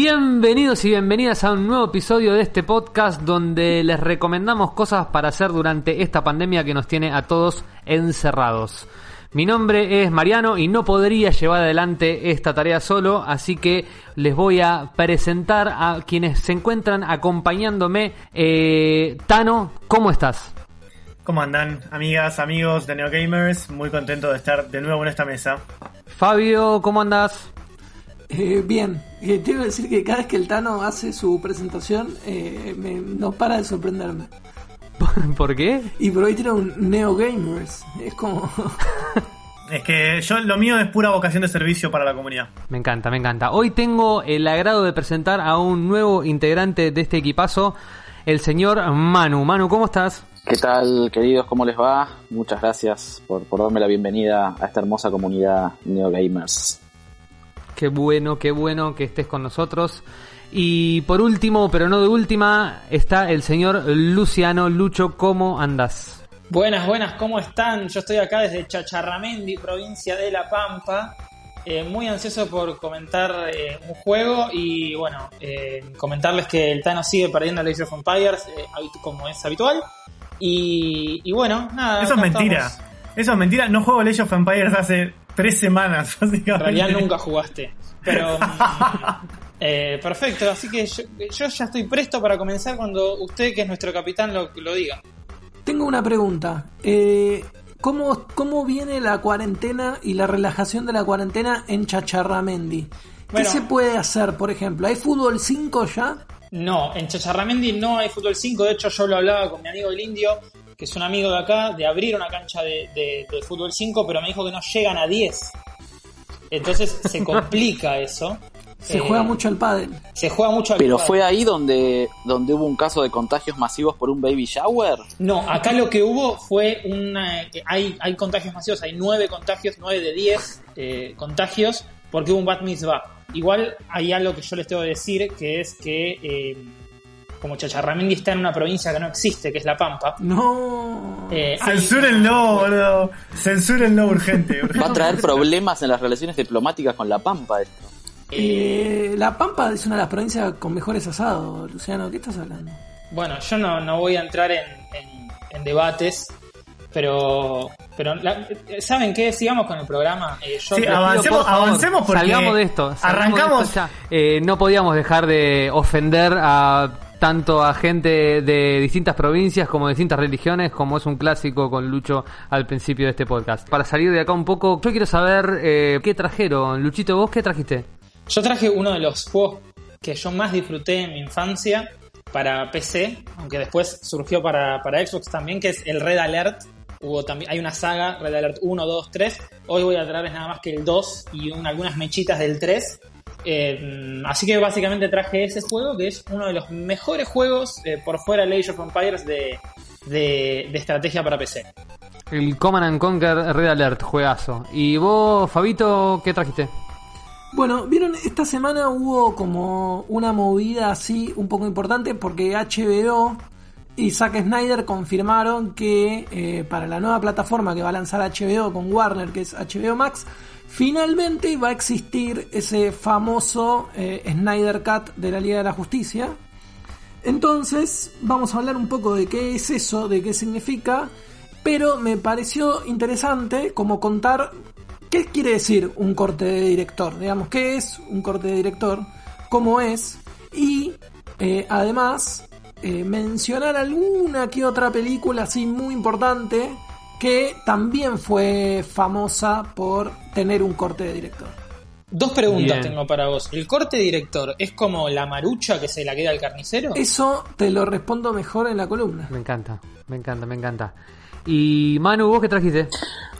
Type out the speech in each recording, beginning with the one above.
Bienvenidos y bienvenidas a un nuevo episodio de este podcast donde les recomendamos cosas para hacer durante esta pandemia que nos tiene a todos encerrados. Mi nombre es Mariano y no podría llevar adelante esta tarea solo, así que les voy a presentar a quienes se encuentran acompañándome. Eh, Tano, ¿cómo estás? ¿Cómo andan, amigas, amigos de NeoGamers? Muy contento de estar de nuevo en esta mesa. Fabio, ¿cómo andas? Eh, bien, eh, te iba a decir que cada vez que el Tano hace su presentación, eh, me- no para de sorprenderme. ¿Por qué? Y por hoy tiene un Neo Gamers. Es como. Es que yo lo mío es pura vocación de servicio para la comunidad. Me encanta, me encanta. Hoy tengo el agrado de presentar a un nuevo integrante de este equipazo, el señor Manu. Manu, ¿cómo estás? ¿Qué tal, queridos? ¿Cómo les va? Muchas gracias por, por darme la bienvenida a esta hermosa comunidad NeoGamers. Qué bueno, qué bueno que estés con nosotros. Y por último, pero no de última, está el señor Luciano Lucho. ¿Cómo andas? Buenas, buenas, ¿cómo están? Yo estoy acá desde Chacharramendi, provincia de La Pampa. eh, muy ansioso por comentar eh, un juego y bueno, eh, comentarles que el Tano sigue perdiendo a Age of Empires eh, como es habitual. Y, y bueno, nada. Eso es mentira. estamos. Eso es mentira. No juego Age of Empires hace tres semanas, básicamente. En realidad nunca jugaste. Pero. eh, perfecto, así que yo, yo ya estoy presto para comenzar cuando usted, que es nuestro capitán, lo, lo diga. Tengo una pregunta. Eh, ¿cómo, ¿Cómo viene la cuarentena y la relajación de la cuarentena en Chacharramendi? ¿Qué Bueno. se puede hacer, por ejemplo? ¿Hay fútbol 5 ya? No, en Chacharramendi no hay fútbol 5. De hecho, yo lo hablaba con mi amigo el indio, que es un amigo de acá, de abrir una cancha de, de- de fútbol 5, pero me dijo que no llegan a 10. Entonces se complica eso. Se Eh, juega mucho al pádel. Se juega mucho al Pero pádel. fue ahí donde, donde hubo un caso de contagios masivos por un baby shower. No, acá lo que hubo fue una. que Hay, hay contagios masivos, hay nueve contagios, nueve de 10 eh, contagios, porque hubo un bat mitzvah. Igual hay algo que yo les tengo que decir, que es que. eh, como Chacharramendi está en una provincia que no existe, que es La Pampa, No. eh, hay- Censúrenlo, boludo. Censúrenlo urgente. urgente. Va a traer problemas en las relaciones diplomáticas con La Pampa esto. Eh, la Pampa es una de las provincias con mejores asados, Luciano. ¿Qué estás hablando? Bueno, yo no, no voy a entrar en, en- en debates, pero, pero la- ¿saben qué? Sigamos con el programa. Eh, yo Sí, avancemos, Por favor, avancemos porque salgamos de esto. salgamos arrancamos. de esto ya. Eh, no podíamos dejar de ofender a tanto a gente de distintas provincias como de distintas religiones, como es un clásico con Lucho al principio de este podcast. Para salir de acá un poco, yo quiero saber eh, qué trajeron. Luchito, ¿vos qué trajiste? Yo traje uno de los juegos que yo más disfruté en mi infancia para PC, aunque después surgió para, para Xbox también, que es el Red Alert. Hubo también, hay una saga, Red Alert 1, 2, 3. Hoy voy a traerles nada más que el 2 y un- algunas mechitas del 3. Eh, así que básicamente traje ese juego, que es uno de los mejores juegos eh, por fuera de Age of Empires de, de, de estrategia para PC. El Command and Conquer Red Alert, juegazo. ¿Y vos, Fabito, qué trajiste? Bueno, vieron, esta semana hubo como una movida así un poco importante porque HBO y Zack Snyder confirmaron que eh, para la nueva plataforma que va a lanzar HBO con Warner, que es HBO Max, finalmente va a existir ese famoso eh, Snyder Cut de la Liga de la Justicia. Entonces, vamos a hablar un poco de qué es eso, de qué significa, pero me pareció interesante como contar qué quiere decir un corte de director, digamos, qué es un corte de director, cómo es, y eh, además eh, mencionar alguna que otra película así muy importante que también fue famosa por tener un corte de director. Dos preguntas Bien. tengo para vos. ¿El corte director es como la marucha que se la queda al carnicero? Eso te lo respondo mejor en la columna. Me encanta, me encanta, me encanta. Y Manu, ¿vos qué trajiste?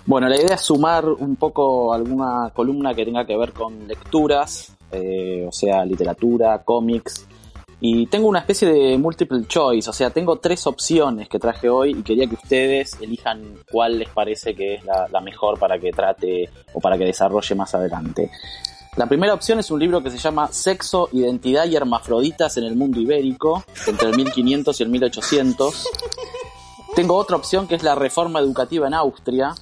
Bueno, la idea es sumar un poco alguna columna que tenga que ver con lecturas, eh, o sea, literatura, cómics. Y tengo una especie de multiple choice, o sea, tengo tres opciones que traje hoy y quería que ustedes elijan cuál les parece que es la, la mejor para que trate o para que desarrolle más adelante. La primera opción es un libro que se llama Sexo, Identidad y Hermafroditas en el Mundo Ibérico, entre el 1500 y el 1800. Tengo otra opción que es la reforma educativa en Austria.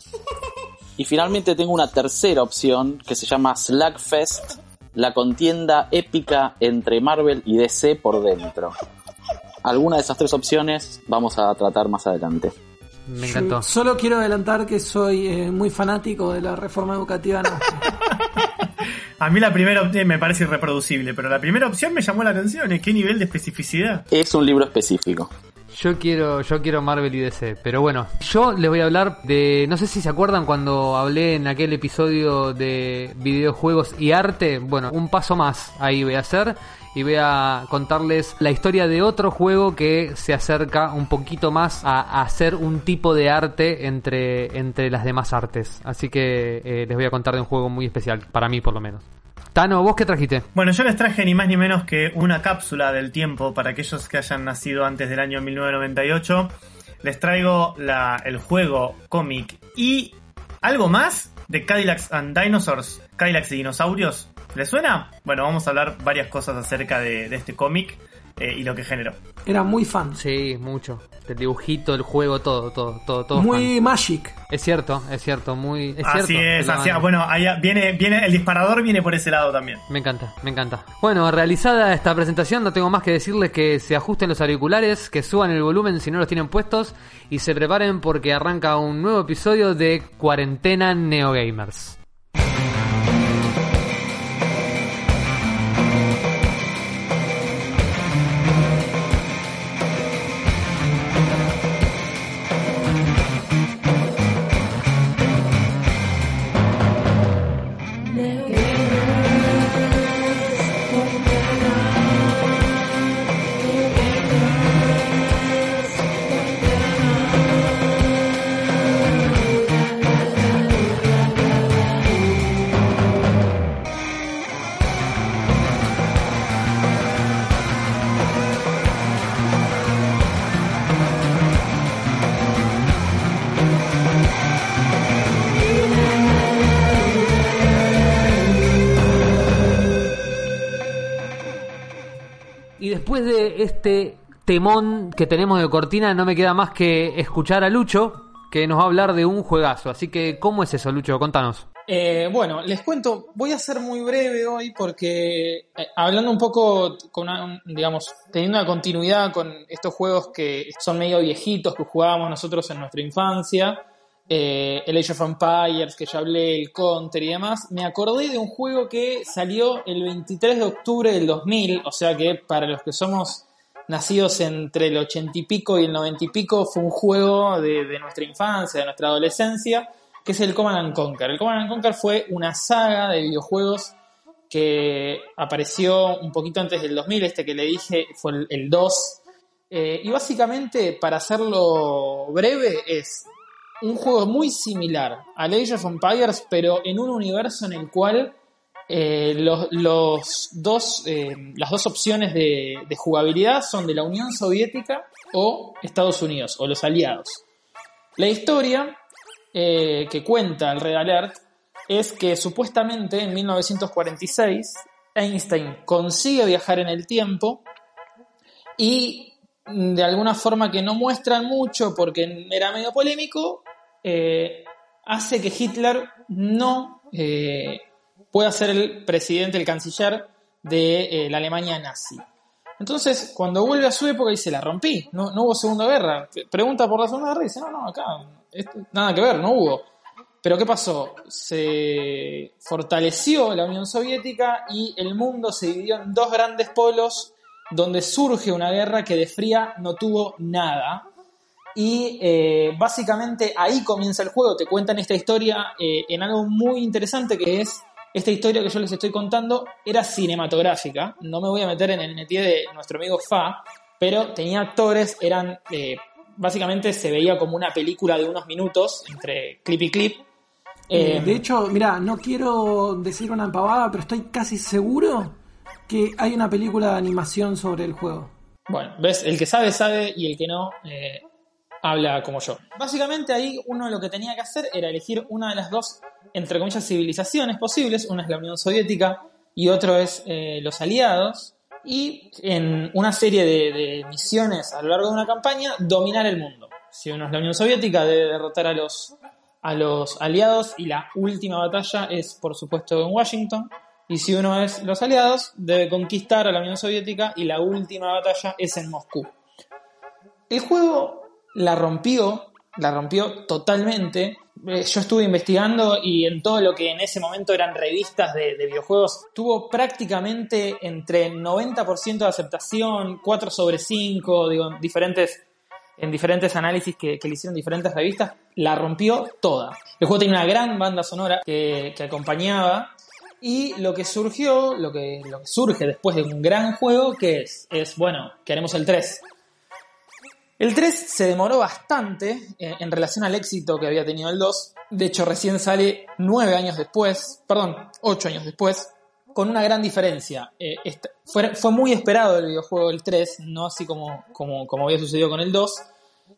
Y finalmente tengo una tercera opción que se llama Slugfest la contienda épica entre Marvel y DC por dentro. Alguna de esas tres opciones vamos a tratar más adelante. Me encantó. Solo quiero adelantar que soy eh, muy fanático de la reforma educativa. A mí la primera opción me parece irreproducible, pero la primera opción me llamó la atención. ¿eh? ¿Qué nivel de especificidad? Es un libro específico. Yo quiero, yo quiero Marvel y DC, pero bueno, yo les voy a hablar de, no sé si se acuerdan cuando hablé en aquel episodio de videojuegos y arte, bueno, un paso más ahí voy a hacer y voy a contarles la historia de otro juego que se acerca un poquito más a, hacer un tipo de arte entre, entre las demás artes. Así que eh, les voy a contar de un juego muy especial, para mí por lo menos. Tano, ¿vos qué trajiste? Bueno, yo les traje ni más ni menos que una cápsula del tiempo para aquellos que hayan nacido antes del año 1998. Les traigo el juego, cómic y algo más de Cadillacs and Dinosaurs, Cadillacs y dinosaurios. ¿Les suena? Bueno, vamos a hablar varias cosas acerca de este cómic eh, y lo que generó. Era muy fan. Sí, mucho. El dibujito, el juego, todo, todo, todo, todo. muy fan. Magic. Es cierto, es cierto, muy. Es así cierto, es, así mano. Bueno, ahí viene, viene, el disparador viene por ese lado también. Me encanta, me encanta. Bueno, realizada esta presentación, no tengo más que decirles que se ajusten los auriculares, que suban el volumen si no los tienen puestos y se preparen porque arranca un nuevo episodio de Cuarentena Neogamers. Después de este temón que tenemos de cortina, no me queda más que escuchar a Lucho, que nos va a hablar de un juegazo. Así que, ¿cómo es eso, Lucho? Contanos. Eh, bueno, les cuento, voy a ser muy breve hoy porque eh, hablando un poco con una, digamos, teniendo una continuidad con estos juegos que son medio viejitos que jugábamos nosotros en nuestra infancia, eh, el Age of Empires que ya hablé, el Counter y demás, me acordé de un juego que salió el 23 de octubre del 2000, o sea que para los que somos nacidos entre el 80 y pico y el 90 y pico fue un juego de, nuestra infancia, de nuestra adolescencia, que es el Command and Conquer. El Command and Conquer fue una saga de videojuegos que apareció un poquito antes del 2000, este que le dije fue el, el 2. Eh, y básicamente, para hacerlo breve, es un juego muy similar al Age of Empires, pero en un universo en el cual eh, los, los dos, eh, las dos opciones de, de jugabilidad son de la Unión Soviética o Estados Unidos, o los aliados. La historia eh, que cuenta el Red Alert es que supuestamente en 1946 Einstein consigue viajar en el tiempo y mm, de alguna forma que no muestran mucho porque era medio polémico, eh, hace que Hitler no eh, pueda ser el presidente, el canciller de eh, la Alemania nazi. Entonces, cuando vuelve a su época, dice, la rompí, no, no hubo Segunda Guerra. Pregunta por la Segunda Guerra y dice, no, no, acá, nada que ver, no hubo. Pero ¿qué pasó? Se fortaleció la Unión Soviética y el mundo se dividió en dos grandes polos donde surge una guerra que de fría no tuvo nada. Y eh, básicamente ahí comienza el juego. Te cuentan esta historia eh, en algo muy interesante que es esta historia que yo les estoy contando era cinematográfica. No me voy a meter en el métier de nuestro amigo Fa, pero tenía actores, eran eh, básicamente se veía como una película de unos minutos entre clip y clip. Eh, de hecho, mira, no quiero decir una pavada, pero estoy casi seguro que hay una película de animación sobre el juego. Bueno, ves, el que sabe, sabe y el que no, eh, habla como yo. Básicamente ahí uno lo que tenía que hacer era elegir una de las dos, entre comillas, civilizaciones posibles. Una es la Unión Soviética y otro es eh, los aliados. Y en una serie de, de misiones a lo largo de una campaña, dominar el mundo. Si uno es la Unión Soviética, debe derrotar a los, a los aliados y la última batalla es, por supuesto, en Washington. Y si uno es los aliados, debe conquistar a la Unión Soviética y la última batalla es en Moscú. El juego la rompió, la rompió totalmente. Eh, Yo estuve investigando y en todo lo que en ese momento eran revistas de, de videojuegos, tuvo prácticamente entre 90% de aceptación, 4 sobre 5, digo, en diferentes, en diferentes análisis que, que le hicieron diferentes revistas, la rompió toda. El juego tiene una gran banda sonora que, que acompañaba y lo que surgió, lo que, lo surge después de un gran juego, que es, es bueno, queremos el 3. El 3 se demoró bastante eh, en relación al éxito que había tenido el 2. De hecho, recién sale 9 años después, perdón, 8 años después, con una gran diferencia. Eh, fue, muy esperado el videojuego el 3, no así como, como, había sucedido con el 2.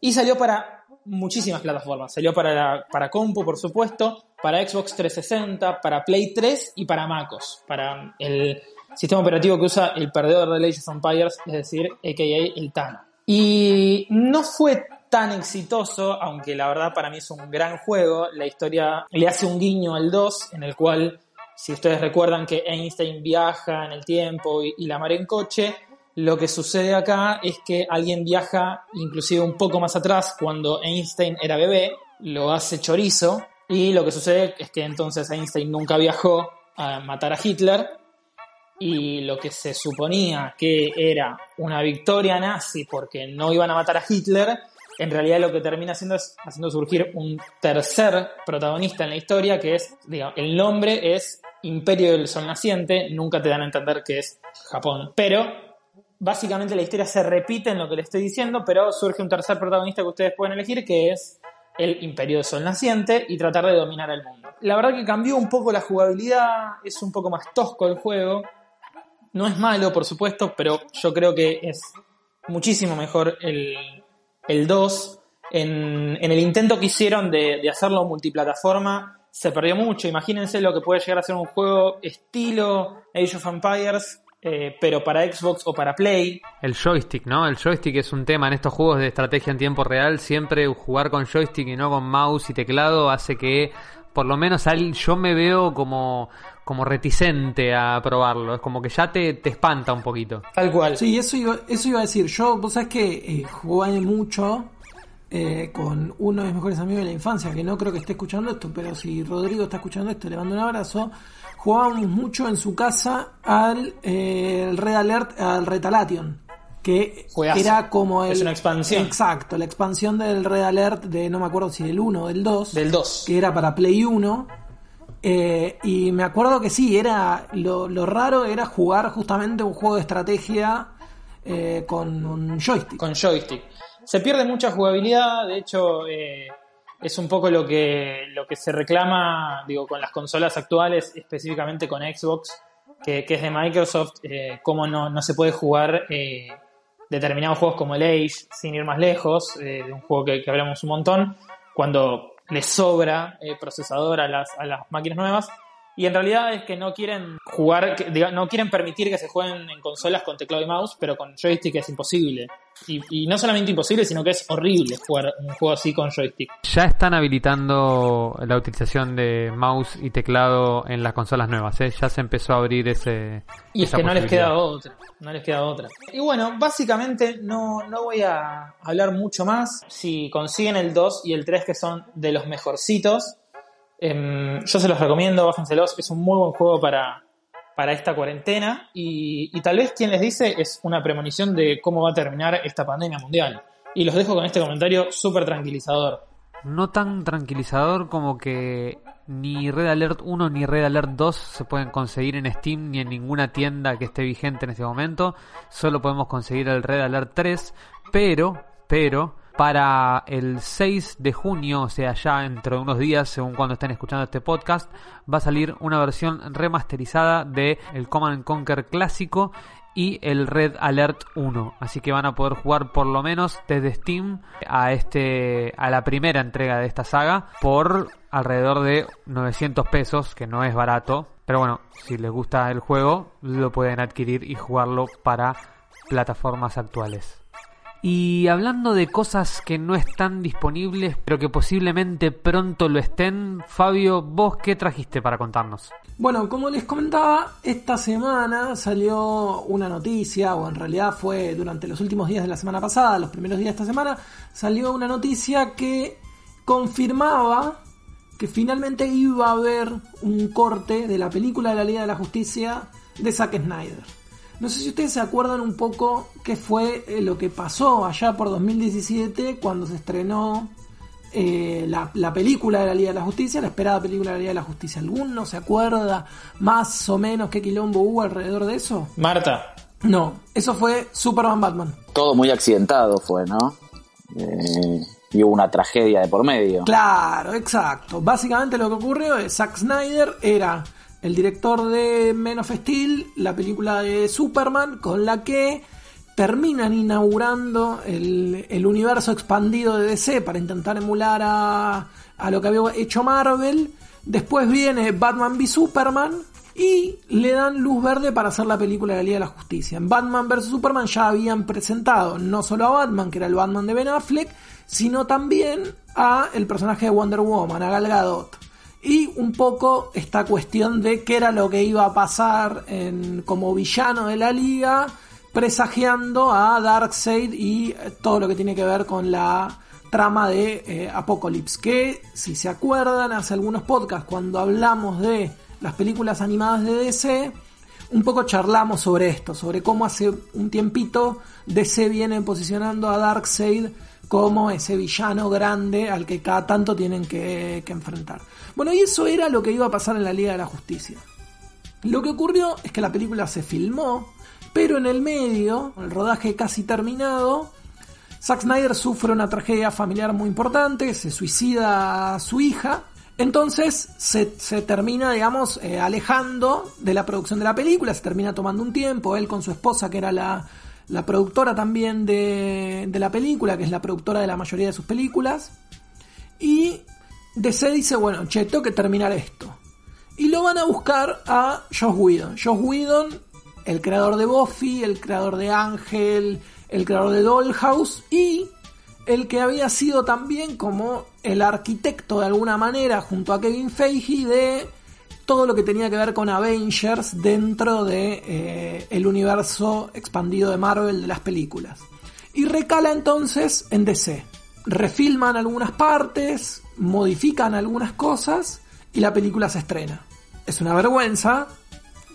Y salió para muchísimas plataformas. Salió para, para compu, por supuesto, para Xbox 360, para Play 3 y para MacOS. Para el sistema operativo que usa el perdedor de Age of Empires, es decir, a.k.a. el Tano. Y no fue tan exitoso, aunque la verdad para mí es un gran juego. La historia le hace un guiño al 2, en el cual, si ustedes recuerdan que Einstein viaja en el tiempo y, la mar en coche, lo que sucede acá es que alguien viaja inclusive un poco más atrás cuando Einstein era bebé, lo hace chorizo y lo que sucede es que entonces Einstein nunca viajó a matar a Hitler y lo que se suponía que era una victoria nazi porque no iban a matar a Hitler, en realidad lo que termina haciendo es haciendo surgir un tercer protagonista en la historia que es, digamos, el nombre es Imperio del Sol Naciente, nunca te dan a entender que es Japón, pero básicamente la historia se repite en lo que le estoy diciendo, pero surge un tercer protagonista que ustedes pueden elegir que es el Imperio del Sol Naciente y tratar de dominar el mundo. La verdad que cambió un poco la jugabilidad, es un poco más tosco el juego, no es malo, por supuesto, pero yo creo que es muchísimo mejor el, el 2. En, en el intento que hicieron de, de hacerlo multiplataforma, se perdió mucho. Imagínense lo que puede llegar a ser un juego estilo Age of Empires, eh, pero para Xbox o para Play. El joystick, ¿no? El joystick es un tema en estos juegos de estrategia en tiempo real. Siempre jugar con joystick y no con mouse y teclado hace que, por lo menos, al- yo me veo como, como reticente a probarlo. Es como que ya te, te espanta un poquito. Tal cual. Sí, eso iba, eso iba a decir. Yo, vos sabés que eh, jugué mucho eh, con uno de mis mejores amigos de la infancia, que no creo que esté escuchando esto, pero si Rodrigo está escuchando esto, le mando un abrazo. Jugábamos mucho en su casa al eh, el Red Alert, al Retaliation, que Juegazo. era como el... Es una expansión. Exacto, la expansión del Red Alert de, no me acuerdo si del 1 o del 2 Del 2. que era para Play 1. eh, y me acuerdo que sí, era lo, lo raro era jugar justamente un juego de estrategia eh, con un joystick. con joystick. Se pierde mucha jugabilidad, de hecho eh, es un poco lo que, lo que se reclama digo, con las consolas actuales, específicamente con Xbox, que, que es de Microsoft, cómo no, no se puede jugar determinados juegos como el Age, sin ir más lejos, eh, un juego que, hablamos un montón, cuando les sobra eh, procesador a las, a las máquinas nuevas. Y en realidad es que no quieren jugar, no quieren permitir que se jueguen en consolas con teclado y mouse, pero con joystick es imposible. Y, y no solamente imposible, sino que es horrible jugar un juego así con joystick. Ya están habilitando la utilización de mouse y teclado en las consolas nuevas, ¿eh? Ya se empezó a abrir ese. Y es esa que no les queda otra, no les queda otra. Y bueno, básicamente no, no voy a hablar mucho más. Si consiguen el 2 y el 3 que son de los mejorcitos, em, yo se los recomiendo, bájenselos, es un muy buen juego para, para esta cuarentena y, y tal vez quien les dice es una premonición de cómo va a terminar esta pandemia mundial. Y los dejo con este comentario súper tranquilizador. No tan tranquilizador como que ni Red Alert 1 ni Red Alert 2 se pueden conseguir en Steam ni en ninguna tienda que esté vigente en este momento. Solo podemos conseguir el Red Alert 3, pero, pero, para el 6 de junio, o sea, ya dentro de unos días, según cuando estén escuchando este podcast, va a salir una versión remasterizada de el Command Conquer clásico y el Red Alert 1. Así que van a poder jugar por lo menos desde Steam a este a la primera entrega de esta saga por alrededor de 900 pesos, que no es barato. Pero bueno, si les gusta el juego, lo pueden adquirir y jugarlo para plataformas actuales. Y hablando de cosas que no están disponibles, pero que posiblemente pronto lo estén, Fabio, ¿vos qué trajiste para contarnos? Bueno, como les comentaba, esta semana salió una noticia, o en realidad fue durante los últimos días de la semana pasada, los primeros días de esta semana, salió una noticia que confirmaba que finalmente iba a haber un corte de la película de la Liga de la Justicia de Zack Snyder. No sé si ustedes se acuerdan un poco qué fue eh, lo que pasó allá por 2017 cuando se estrenó eh, la, película de la Liga de la Justicia, la esperada película de la Liga de la Justicia. ¿Alguno se acuerda más o menos qué quilombo hubo alrededor de eso? Marta. No, eso fue Superman Batman. Todo muy accidentado fue, ¿no? Eh, y hubo una tragedia de por medio. Claro, exacto. Básicamente lo que ocurrió es Zack Snyder era el director de Men of Steel, la película de Superman, con la que terminan inaugurando el, universo expandido de DC para intentar emular a, a lo que había hecho Marvel. Después viene Batman v Superman, y le dan luz verde para hacer la película de la Liga de la Justicia. En Batman vs. Superman ya habían presentado no solo a Batman, que era el Batman de Ben Affleck, sino también a el personaje de Wonder Woman, a Gal Gadot y un poco esta cuestión de qué era lo que iba a pasar como villano de la liga, presagiando a Darkseid y todo lo que tiene que ver con la trama de eh, Apocalypse. Que, si se acuerdan, hace algunos podcasts, cuando hablamos de las películas animadas de DC, un poco charlamos sobre esto, sobre cómo hace un tiempito DC viene posicionando a Darkseid como ese villano grande al que cada tanto tienen que, enfrentar. Bueno, y eso era lo que iba a pasar en la Liga de la Justicia. Lo que ocurrió es que la película se filmó, pero en el medio, el rodaje casi terminado, Zack Snyder sufre una tragedia familiar muy importante, se suicida a su hija, entonces se, termina, digamos, eh, alejando de la producción de la película, se termina tomando un tiempo, él con su esposa, que era la, la productora también de, la película, que es la productora de la mayoría de sus películas. Y DC dice, bueno, che, tengo que terminar esto. Y lo van a buscar a Josh Whedon. Josh Whedon, el creador de Buffy, el creador de Ángel, el creador de Dollhouse y el que había sido también como el arquitecto de alguna manera junto a Kevin Feige de todo lo que tenía que ver con Avengers dentro de eh, el universo expandido de Marvel de las películas. Y recala entonces en DC. Refilman algunas partes, modifican algunas cosas y la película se estrena. Es una vergüenza.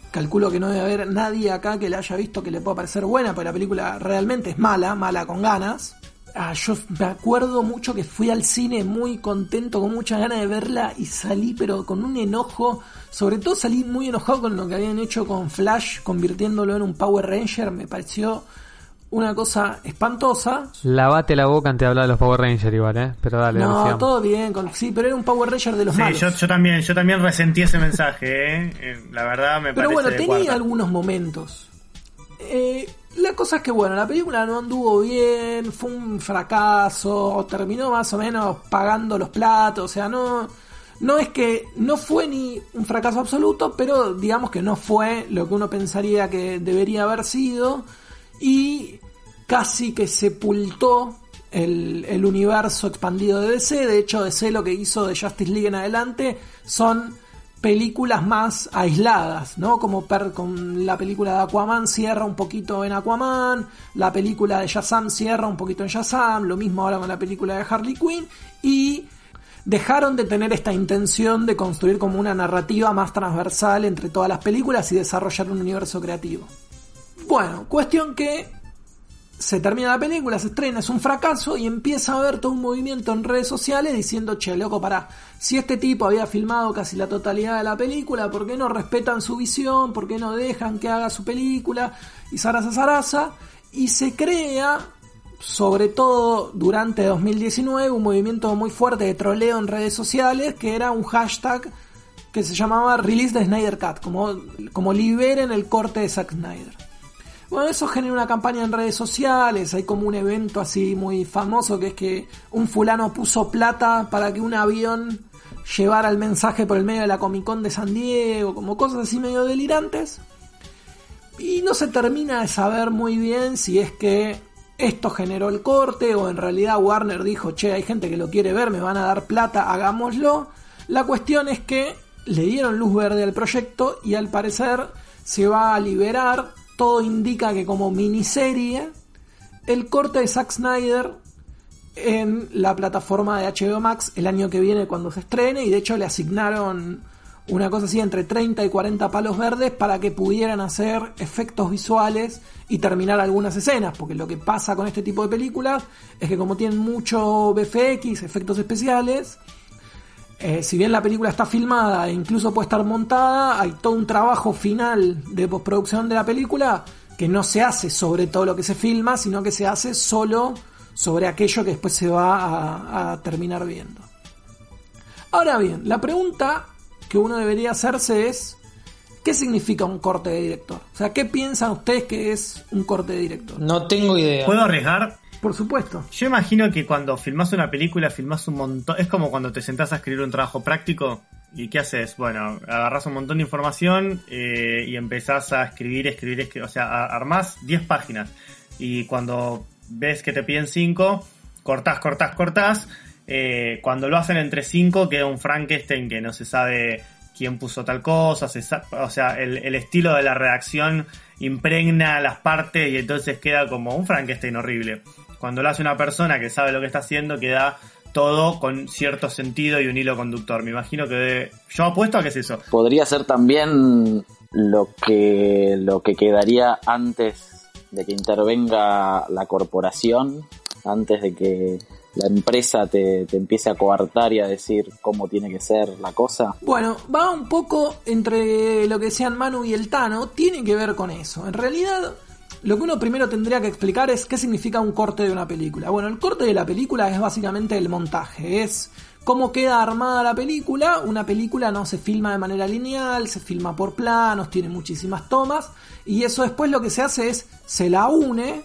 Calculo que no debe haber nadie acá que la haya visto que le pueda parecer buena, porque la película realmente es mala, mala con ganas. Ah, yo me acuerdo mucho que fui al cine muy contento, con muchas ganas de verla y salí pero con un enojo, sobre todo salí muy enojado con lo que habían hecho con Flash, convirtiéndolo en un Power Ranger, me pareció una cosa espantosa. Lavate la boca antes de hablar de los Power Rangers igual, ¿eh? Pero dale, No, todo bien, sí, pero era un Power Ranger de los sí, malos. Yo, yo, también, yo también resentí ese mensaje, ¿eh? eh la verdad me Pero bueno, tenía algunos momentos. Eh, la cosa es que, bueno, la película no anduvo bien, fue un fracaso, terminó más o menos pagando los platos, o sea, no, no es que no fue ni un fracaso absoluto, pero digamos que no fue lo que uno pensaría que debería haber sido y casi que sepultó el, el universo expandido de DC. De hecho, DC lo que hizo de Justice League en adelante son películas más aisladas, ¿no? Como con la película de Aquaman cierra un poquito en Aquaman, la película de Shazam cierra un poquito en Shazam, lo mismo ahora con la película de Harley Quinn y dejaron de tener esta intención de construir como una narrativa más transversal entre todas las películas y desarrollar un universo creativo. Bueno, cuestión que se termina la película, se estrena, es un fracaso y empieza a haber todo un movimiento en redes sociales diciendo, che, loco, para si este tipo había filmado casi la totalidad de la película, ¿por qué no respetan su visión? ¿Por qué no dejan que haga su película? Y zaraza, zaraza. Y se crea, sobre todo durante 2019, un movimiento muy fuerte de troleo en redes sociales, que era un hashtag que se llamaba Release the Snyder Cut, como, como liberen el corte de Zack Snyder. Bueno, eso genera una campaña en redes sociales, hay como un evento así muy famoso que es que un fulano puso plata para que un avión llevara el mensaje por el medio de la Comic Con de San Diego, como cosas así medio delirantes. Y no se termina de saber muy bien si es que esto generó el corte o en realidad Warner dijo, che, hay gente que lo quiere ver, me van a dar plata, hagámoslo. La cuestión es que le dieron luz verde al proyecto y al parecer se va a liberar. Todo indica que como miniserie, el corte de Zack Snyder en la plataforma de HBO Max el año que viene cuando se estrene y de hecho le asignaron una cosa así entre 30 y 40 palos verdes para que pudieran hacer efectos visuales y terminar algunas escenas, porque lo que pasa con este tipo de películas es que como tienen mucho BFX, efectos especiales, eh, si bien la película está filmada e incluso puede estar montada, hay todo un trabajo final de postproducción de la película que no se hace sobre todo lo que se filma, sino que se hace solo sobre aquello que después se va a, a terminar viendo. Ahora bien, la pregunta que uno debería hacerse es, ¿qué significa un corte de director? O sea, ¿qué piensan ustedes que es un corte de director? No tengo idea. ¿Puedo arriesgar? Por supuesto. Yo imagino que cuando filmas una película, filmas un montón. Es como cuando te sentás a escribir un trabajo práctico. ¿Y qué haces? Bueno, agarras un montón de información eh, y empezás a escribir, escribir, escribir. O sea, armás 10 páginas. Y cuando ves que te piden 5, cortás, cortás, cortás. Eh, cuando lo hacen entre 5, queda un Frankenstein que no se sabe quién puso tal cosa. O sea, el, estilo de la redacción impregna las partes y entonces queda como un Frankenstein horrible. Cuando lo hace una persona que sabe lo que está haciendo, queda todo con cierto sentido y un hilo conductor. Me imagino que yo apuesto a que es eso. Podría ser también lo que, lo que quedaría antes de que intervenga la corporación, antes de que la empresa te, te empiece a coartar y a decir cómo tiene que ser la cosa. Bueno, va un poco entre lo que decían Manu y el Tano, tiene que ver con eso. En realidad, lo que uno primero tendría que explicar es qué significa un corte de una película. Bueno, el corte de la película es básicamente el montaje, es cómo queda armada la película. Una película no se filma de manera lineal, se filma por planos, tiene muchísimas tomas, y eso después lo que se hace es se la une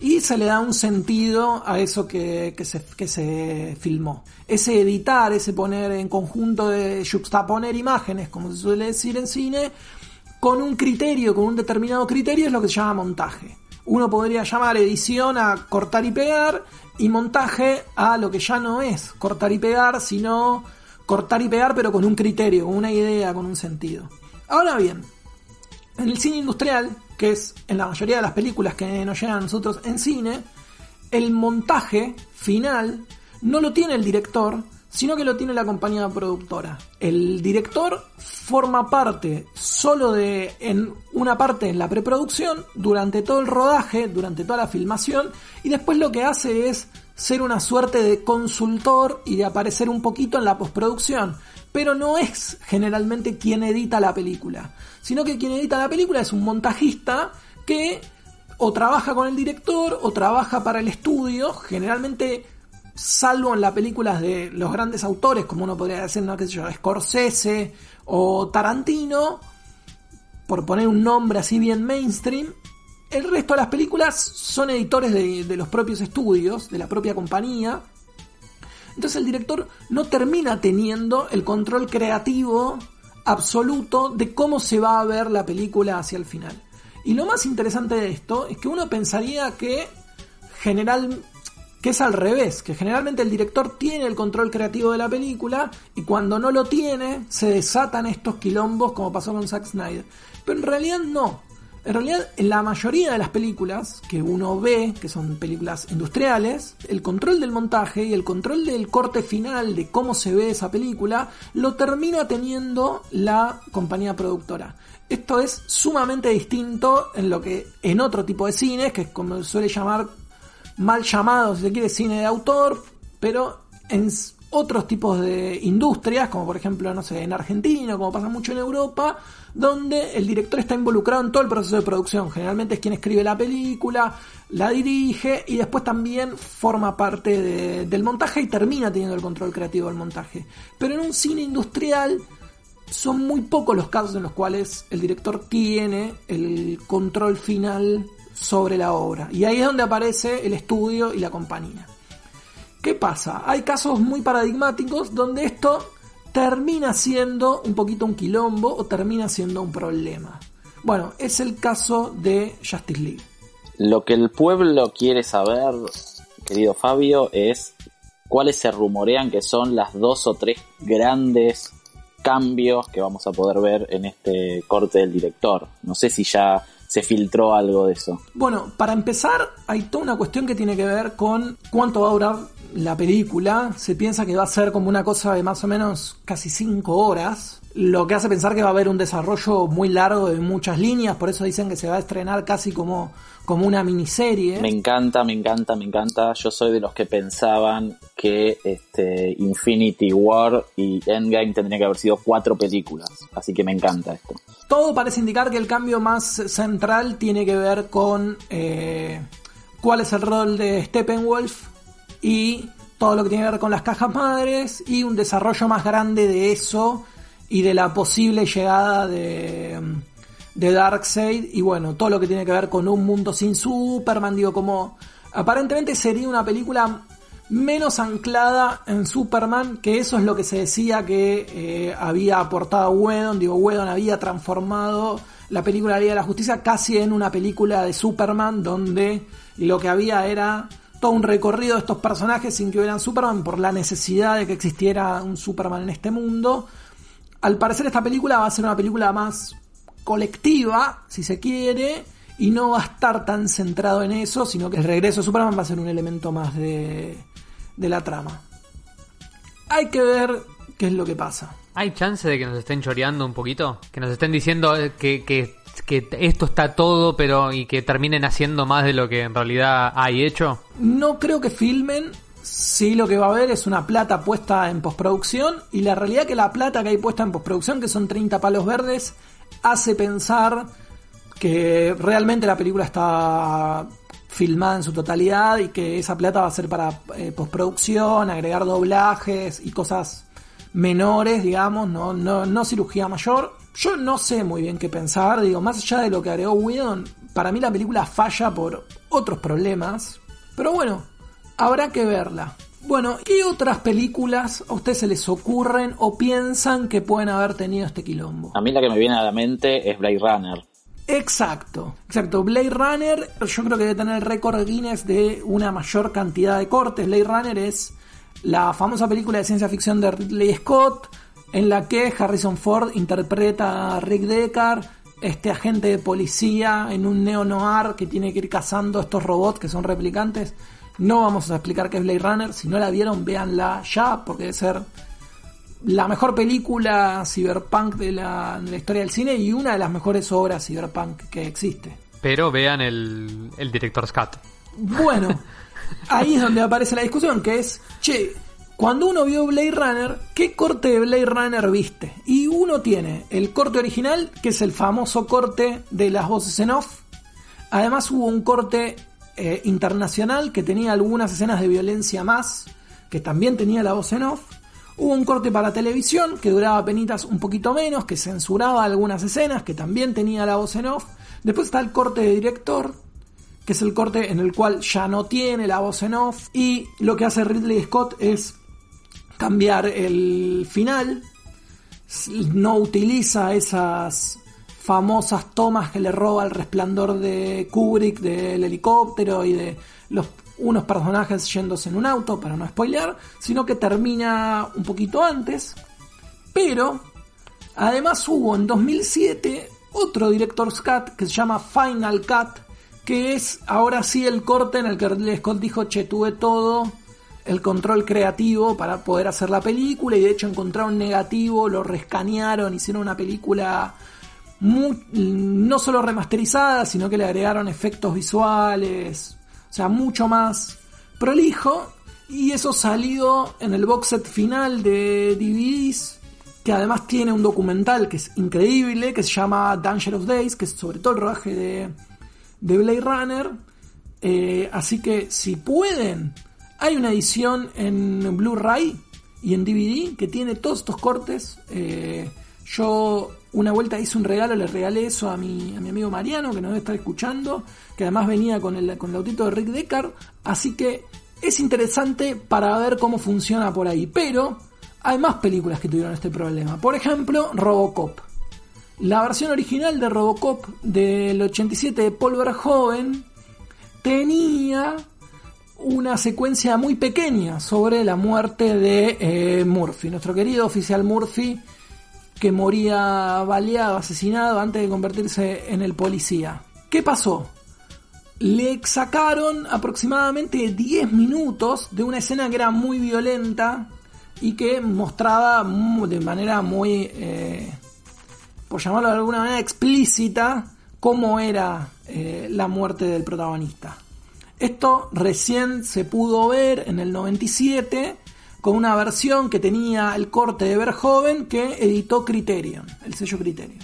y se le da un sentido a eso que, que se, que se filmó. Ese editar, ese poner en conjunto de juxtaponer imágenes, como se suele decir en cine, con un criterio, con un determinado criterio, es lo que se llama montaje. Uno podría llamar edición a cortar y pegar, y montaje a lo que ya no es cortar y pegar, sino cortar y pegar, pero con un criterio, con una idea, con un sentido. Ahora bien, en el cine industrial, que es en la mayoría de las películas que nos llegan a nosotros en cine, el montaje final no lo tiene el director, sino que lo tiene la compañía productora. El director forma parte solo de en una parte en la preproducción, durante todo el rodaje, durante toda la filmación, y después lo que hace es ser una suerte de consultor y de aparecer un poquito en la postproducción. Pero no es generalmente quien edita la película, sino que quien edita la película es un montajista que o trabaja con el director o trabaja para el estudio, generalmente salvo en las películas de los grandes autores, como uno podría decir, no qué sé yo, Scorsese o Tarantino, por poner un nombre así bien mainstream, el resto de las películas son editores de, de los propios estudios, de la propia compañía. Entonces el director no termina teniendo el control creativo absoluto de cómo se va a ver la película hacia el final. Y lo más interesante de esto es que uno pensaría que general que es al revés, que generalmente el director tiene el control creativo de la película y cuando no lo tiene se desatan estos quilombos como pasó con Zack Snyder. Pero en realidad no. En realidad, en la mayoría de las películas que uno ve, que son películas industriales, el control del montaje y el control del corte final de cómo se ve esa película lo termina teniendo la compañía productora. Esto es sumamente distinto en lo que en otro tipo de cines, que es como se suele llamar mal llamado, si se quiere, cine de autor, pero en otros tipos de industrias, como por ejemplo, no sé, en Argentina, como pasa mucho en Europa, donde el director está involucrado en todo el proceso de producción. Generalmente es quien escribe la película, la dirige y después también forma parte de, del montaje y termina teniendo el control creativo del montaje. Pero en un cine industrial son muy pocos los casos en los cuales el director tiene el control final sobre la obra. Y ahí es donde aparece el estudio y la compañía. ¿Qué pasa? Hay casos muy paradigmáticos donde esto termina siendo un poquito un quilombo o termina siendo un problema. Bueno, es el caso de Justice League. Lo que el pueblo quiere saber, querido Fabio, es cuáles se rumorean que son las dos o tres grandes cambios que vamos a poder ver en este corte del director. No sé si ya se filtró algo de eso. Bueno, para empezar, hay toda una cuestión que tiene que ver con cuánto va a durar la película. Se piensa que va a ser como una cosa de más o menos casi 5 horas. Lo que hace pensar que va a haber un desarrollo muy largo de muchas líneas, por eso dicen que se va a estrenar casi como, como una miniserie. Me encanta, me encanta, me encanta. Yo soy de los que pensaban que este Infinity War y Endgame tendrían que haber sido cuatro películas. Así que me encanta esto. Todo parece indicar que el cambio más central tiene que ver con eh, cuál es el rol de Steppenwolf y todo lo que tiene que ver con las cajas madres y un desarrollo más grande de eso y de la posible llegada de, de Darkseid. Y bueno, todo lo que tiene que ver con un mundo sin Superman, digo, como aparentemente sería una película menos anclada en Superman, que eso es lo que se decía que eh, había aportado Whedon, digo, Whedon había transformado la película de de la Justicia casi en una película de Superman donde lo que había era todo un recorrido de estos personajes sin que hubieran Superman por la necesidad de que existiera un Superman en este mundo. Al parecer esta película va a ser una película más colectiva, si se quiere, y no va a estar tan centrado en eso, sino que el regreso de Superman va a ser un elemento más de, de la trama. Hay que ver qué es lo que pasa. ¿Hay chance de que nos estén choreando un poquito? Que nos estén diciendo eh, que, que, que esto está todo, pero y que terminen haciendo más de lo que en realidad hay hecho. No creo que filmen. Sí, lo que va a haber es una plata puesta en postproducción. Y la realidad que la plata que hay puesta en postproducción, que son 30 palos verdes, hace pensar que realmente la película está filmada en su totalidad y que esa plata va a ser para eh, postproducción, agregar doblajes y cosas menores, digamos, no, no, no cirugía mayor. Yo no sé muy bien qué pensar, digo, más allá de lo que agregó Whedon, para mí la película falla por otros problemas, pero bueno, habrá que verla. Bueno, ¿qué otras películas a ustedes se les ocurren o piensan que pueden haber tenido este quilombo? A mí la que me viene a la mente es Blade Runner. Exacto, exacto. Blade Runner, yo creo que debe tener el récord Guinness de una mayor cantidad de cortes. Blade Runner es la famosa película de ciencia ficción de Ridley Scott, en la que Harrison Ford interpreta a Rick Deckard, este agente de policía en un neo-noir que tiene que ir cazando estos robots que son replicantes. No vamos a explicar qué es Blade Runner, si no la vieron, véanla ya, porque debe ser la mejor película cyberpunk de la, de la historia del cine y una de las mejores obras cyberpunk que existe. Pero vean el, el director Scott. Bueno, ahí es donde aparece la discusión, que es, che, cuando uno vio Blade Runner, ¿qué corte de Blade Runner viste? Y uno tiene el corte original, que es el famoso corte de las voces en off. Además hubo un corte eh, internacional que tenía algunas escenas de violencia más, que también tenía la voz en off. Hubo un corte para televisión que duraba penitas un poquito menos, que censuraba algunas escenas, que también tenía la voz en off. Después está el corte de director, que es el corte en el cual ya no tiene la voz en off. Y lo que hace Ridley Scott es cambiar el final. No utiliza esas famosas tomas que le roba el resplandor de Kubrick del helicóptero y de unos personajes yéndose en un auto, para no spoilear, sino que termina un poquito antes. Pero, además hubo en 2007 otro Director's Cut que se llama Final Cut, que es ahora sí el corte en el que Scott dijo, che, tuve todo el control creativo para poder hacer la película y de hecho encontraron negativo, lo rescanearon, hicieron una película no solo remasterizada, sino que le agregaron efectos visuales, o sea, mucho más prolijo. Y eso salió en el box set final de DVDs, que además tiene un documental que es increíble, que se llama Dangerous Days, que es sobre todo el rodaje de, de Blade Runner. Eh, así que si pueden, hay una edición en Blu-ray y en DVD que tiene todos estos cortes. Eh, yo una vuelta hice un regalo, le regalé eso a mi, amigo Mariano, que nos debe estar escuchando, que además venía con el, con el autito de Rick Deckard, así que es interesante para ver cómo funciona por ahí, pero hay más películas que tuvieron este problema. Por ejemplo, Robocop. La versión original de Robocop del 87 de Paul Verhoeven tenía una secuencia muy pequeña sobre la muerte de eh, Murphy, nuestro querido oficial Murphy, que moría baleado, asesinado antes de convertirse en el policía. ¿Qué pasó? Le sacaron aproximadamente 10 minutos de una escena que era muy violenta y que mostraba de manera muy, eh, por llamarlo de alguna manera, explícita cómo era eh, la muerte del protagonista. Esto recién se pudo ver en el 97 con una versión que tenía el corte de Verhoeven que editó Criterion, el sello Criterion.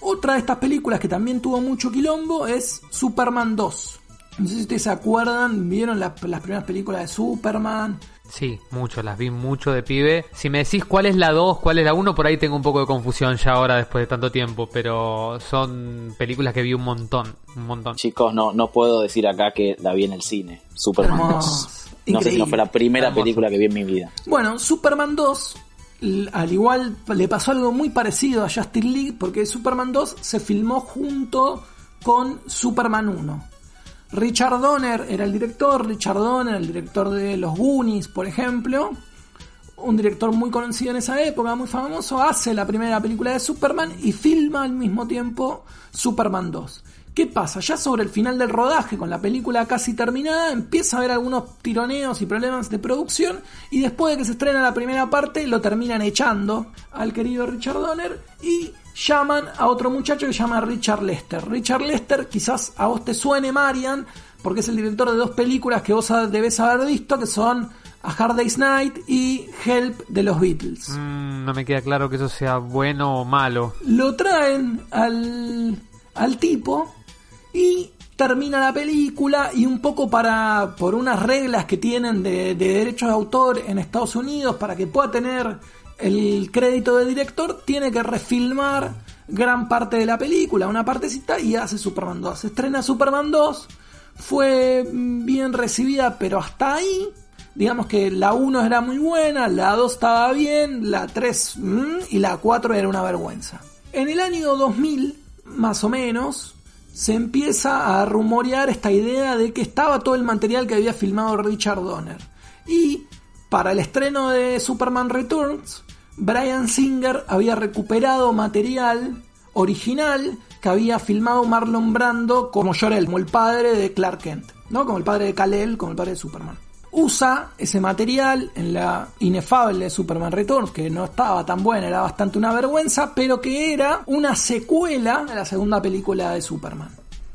Otra de estas películas que también tuvo mucho quilombo es Superman 2. No sé si ustedes se acuerdan, vieron las primeras películas de Superman. Sí, mucho, las vi mucho de pibe. Si me decís cuál es la 2, cuál es la 1, por ahí tengo un poco de confusión ya ahora después de tanto tiempo, pero son películas que vi un montón, un montón. Chicos, no, no puedo decir acá que la vi en el cine. Superman 2. No sé si no fue la primera película que vi en mi vida. Bueno, Superman 2 al igual le pasó algo muy parecido a Justin League porque Superman 2 se filmó junto con Superman 1. Richard Donner era el director, Richard Donner, el director de Los Goonies, por ejemplo, un director muy conocido en esa época, muy famoso, hace la primera película de Superman y filma al mismo tiempo Superman 2. ¿Qué pasa? Ya sobre el final del rodaje, con la película casi terminada, empieza a haber algunos tironeos y problemas de producción y después de que se estrena la primera parte lo terminan echando al querido Richard Donner y llaman a otro muchacho que se llama Richard Lester. Richard Lester quizás a vos te suene Marian porque es el director de dos películas que vos debes haber visto que son A Hard Day's Night y Help de los Beatles. Mm, no me queda claro que eso sea bueno o malo. Lo traen al, al tipo y termina la película y un poco para por unas reglas que tienen de, derechos de autor en Estados Unidos para que pueda tener el crédito de director tiene que refilmar gran parte de la película, una partecita y hace Superman 2. Se estrena Superman 2, fue bien recibida, pero hasta ahí, digamos que la 1 era muy buena, la 2 estaba bien, la 3 mm, y la 4 era una vergüenza. En el año 2000, más o menos, se empieza a rumorear esta idea de que estaba todo el material que había filmado Richard Donner. Y para el estreno de Superman Returns, Brian Singer había recuperado material original que había filmado Marlon Brando como Jor-El, como el padre de Clark Kent, ¿no? Como el padre de Kal-El, como el padre de Superman usa ese material en la inefable Superman Returns, que no estaba tan buena, era bastante una vergüenza, pero que era una secuela de la segunda película de Superman.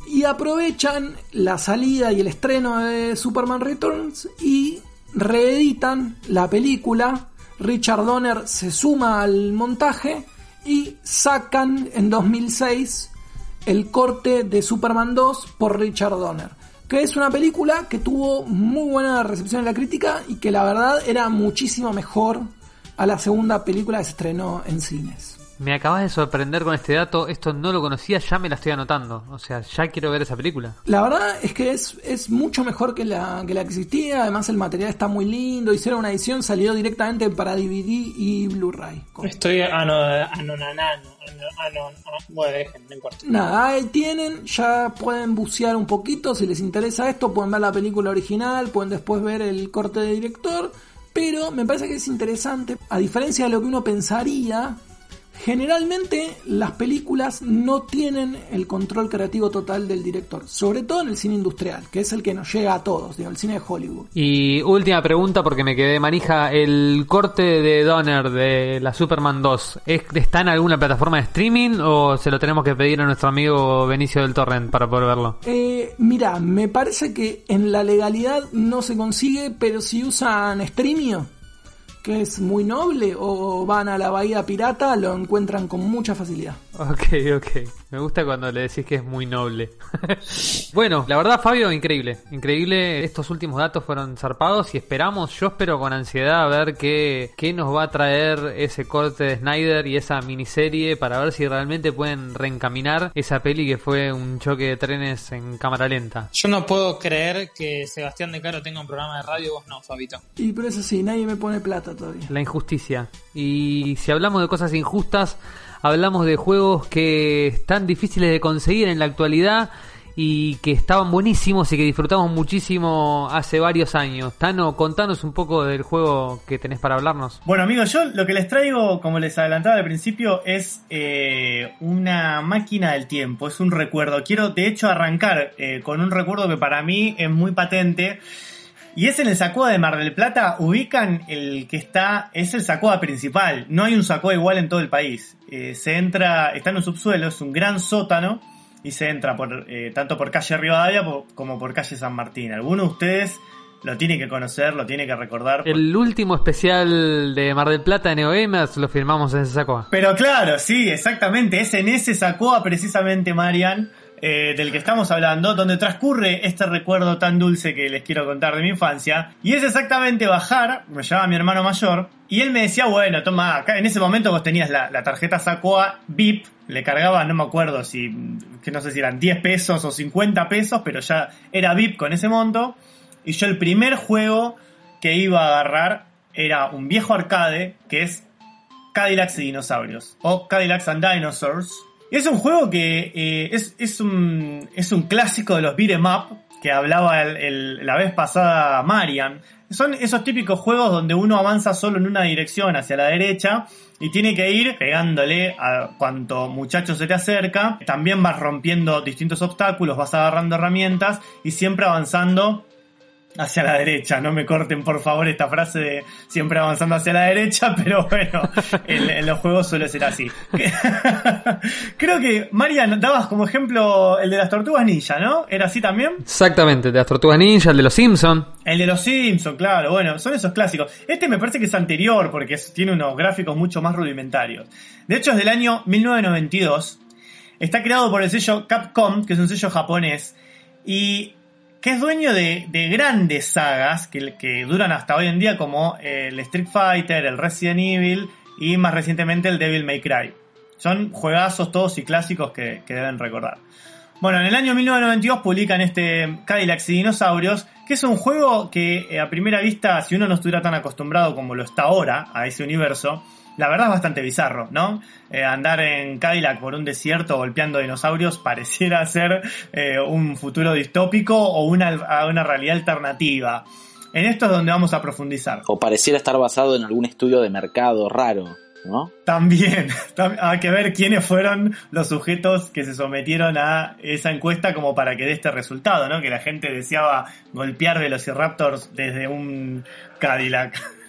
Y aprovechan la salida y el estreno de Superman Returns y reeditan la película. Richard Donner se suma al montaje y sacan en 2006 el corte de Superman 2 por Richard Donner que es una película que tuvo muy buena recepción en la crítica y que la verdad era muchísimo mejor a la segunda película que se estrenó en cines. Me acabas de sorprender con este dato, esto no lo conocía, ya me la estoy anotando, o sea, ya quiero ver esa película. La verdad es que es, es mucho mejor que la, que la que existía, además el material está muy lindo, hicieron una edición, salió directamente para DVD y Blu-ray. Estoy anonanando, bueno, dejen, no importa. Nada, ahí tienen, ya pueden bucear un poquito, si les interesa esto, pueden ver la película original, pueden después ver el corte de director, pero me parece que es interesante, a diferencia de lo que uno pensaría, Generalmente las películas no tienen el control creativo total del director, sobre todo en el cine industrial, que es el que nos llega a todos, digo, el cine de Hollywood. Y última pregunta porque me quedé manija, ¿el corte de Donner de la Superman 2 está en alguna plataforma de streaming o se lo tenemos que pedir a nuestro amigo Benicio del Torrent para poder verlo? Eh, mira, me parece que en la legalidad no se consigue, pero si usan streaming que es muy noble o van a la bahía pirata, lo encuentran con mucha facilidad. Ok, ok. Me gusta cuando le decís que es muy noble. bueno, la verdad, Fabio, increíble. Increíble. Estos últimos datos fueron zarpados y esperamos, yo espero con ansiedad a ver qué, qué nos va a traer ese corte de Snyder y esa miniserie para ver si realmente pueden reencaminar esa peli que fue un choque de trenes en cámara lenta. Yo no puedo creer que Sebastián de Caro tenga un programa de radio vos no, Fabito. Y por eso sí, nadie me pone plata todavía. La injusticia. Y si hablamos de cosas injustas, hablamos de juegos que están difíciles de conseguir en la actualidad y que estaban buenísimos y que disfrutamos muchísimo hace varios años. Tano, contanos un poco del juego que tenés para hablarnos. Bueno amigos, yo lo que les traigo, como les adelantaba al principio, es eh, una máquina del tiempo, es un recuerdo. Quiero de hecho arrancar eh, con un recuerdo que para mí es muy patente. Y es en el Sacoa de Mar del Plata, ubican el que está, es el Sacoa principal. No hay un Sacoa igual en todo el país. Eh, se entra, está en un subsuelo, es un gran sótano y se entra por eh, tanto por calle Rivadavia como por calle San Martín. Alguno de ustedes lo tiene que conocer, lo tiene que recordar. El último especial de Mar del Plata de Neogamers lo firmamos en ese saco. Pero claro, sí, exactamente. Es en ese Sacoa precisamente, Marian, eh, del que estamos hablando, donde transcurre este recuerdo tan dulce que les quiero contar de mi infancia. Y es exactamente bajar, me llevaba mi hermano mayor, y él me decía, bueno, toma, en ese momento vos tenías la, la tarjeta Sacoa VIP, le cargaba, no me acuerdo si, que no sé si eran 10 pesos o 50 pesos, pero ya era VIP con ese monto. Y yo el primer juego que iba a agarrar era un viejo arcade que es Cadillacs y Dinosaurios o Cadillacs and Dinosaurs. Es un juego que eh, es, es, un, es un clásico de los beat'em up que hablaba la vez pasada Marian. Son esos típicos juegos donde uno avanza solo en una dirección hacia la derecha y tiene que ir pegándole a cuanto muchacho se te acerca. También vas rompiendo distintos obstáculos, vas agarrando herramientas y siempre avanzando hacia la derecha. No me corten, por favor, esta frase de siempre avanzando hacia la derecha, pero bueno, en, en los juegos suele ser así. Creo que, Marian, dabas como ejemplo el de las tortugas ninja, ¿no? ¿Era así también? Exactamente, de las Tortugas Ninja, el de los Simpson. El de los Simpsons, claro, bueno, son esos clásicos. Este me parece que es anterior porque es- tiene unos gráficos mucho más rudimentarios. De hecho, es del año 1992. Está creado por el sello Capcom, que es un sello japonés, y que es dueño de, de grandes sagas que, duran hasta hoy en día, como el Street Fighter, el Resident Evil y más recientemente el Devil May Cry. Son juegazos todos y clásicos que, que deben recordar. Bueno, en el año 1992 publican este Cadillacs y Dinosaurios, que es un juego que eh, a primera vista, si uno no estuviera tan acostumbrado como lo está ahora a ese universo, la verdad es bastante bizarro, ¿no? Eh, andar en Cadillac por un desierto golpeando dinosaurios pareciera ser eh, un futuro distópico o una, una realidad alternativa. En esto es donde vamos a profundizar. O pareciera estar basado en algún estudio de mercado raro, ¿no? También, tam- hay que ver quiénes fueron los sujetos que se sometieron a esa encuesta como para que dé este resultado, ¿no? Que la gente deseaba golpear Velociraptors desde un Cadillac.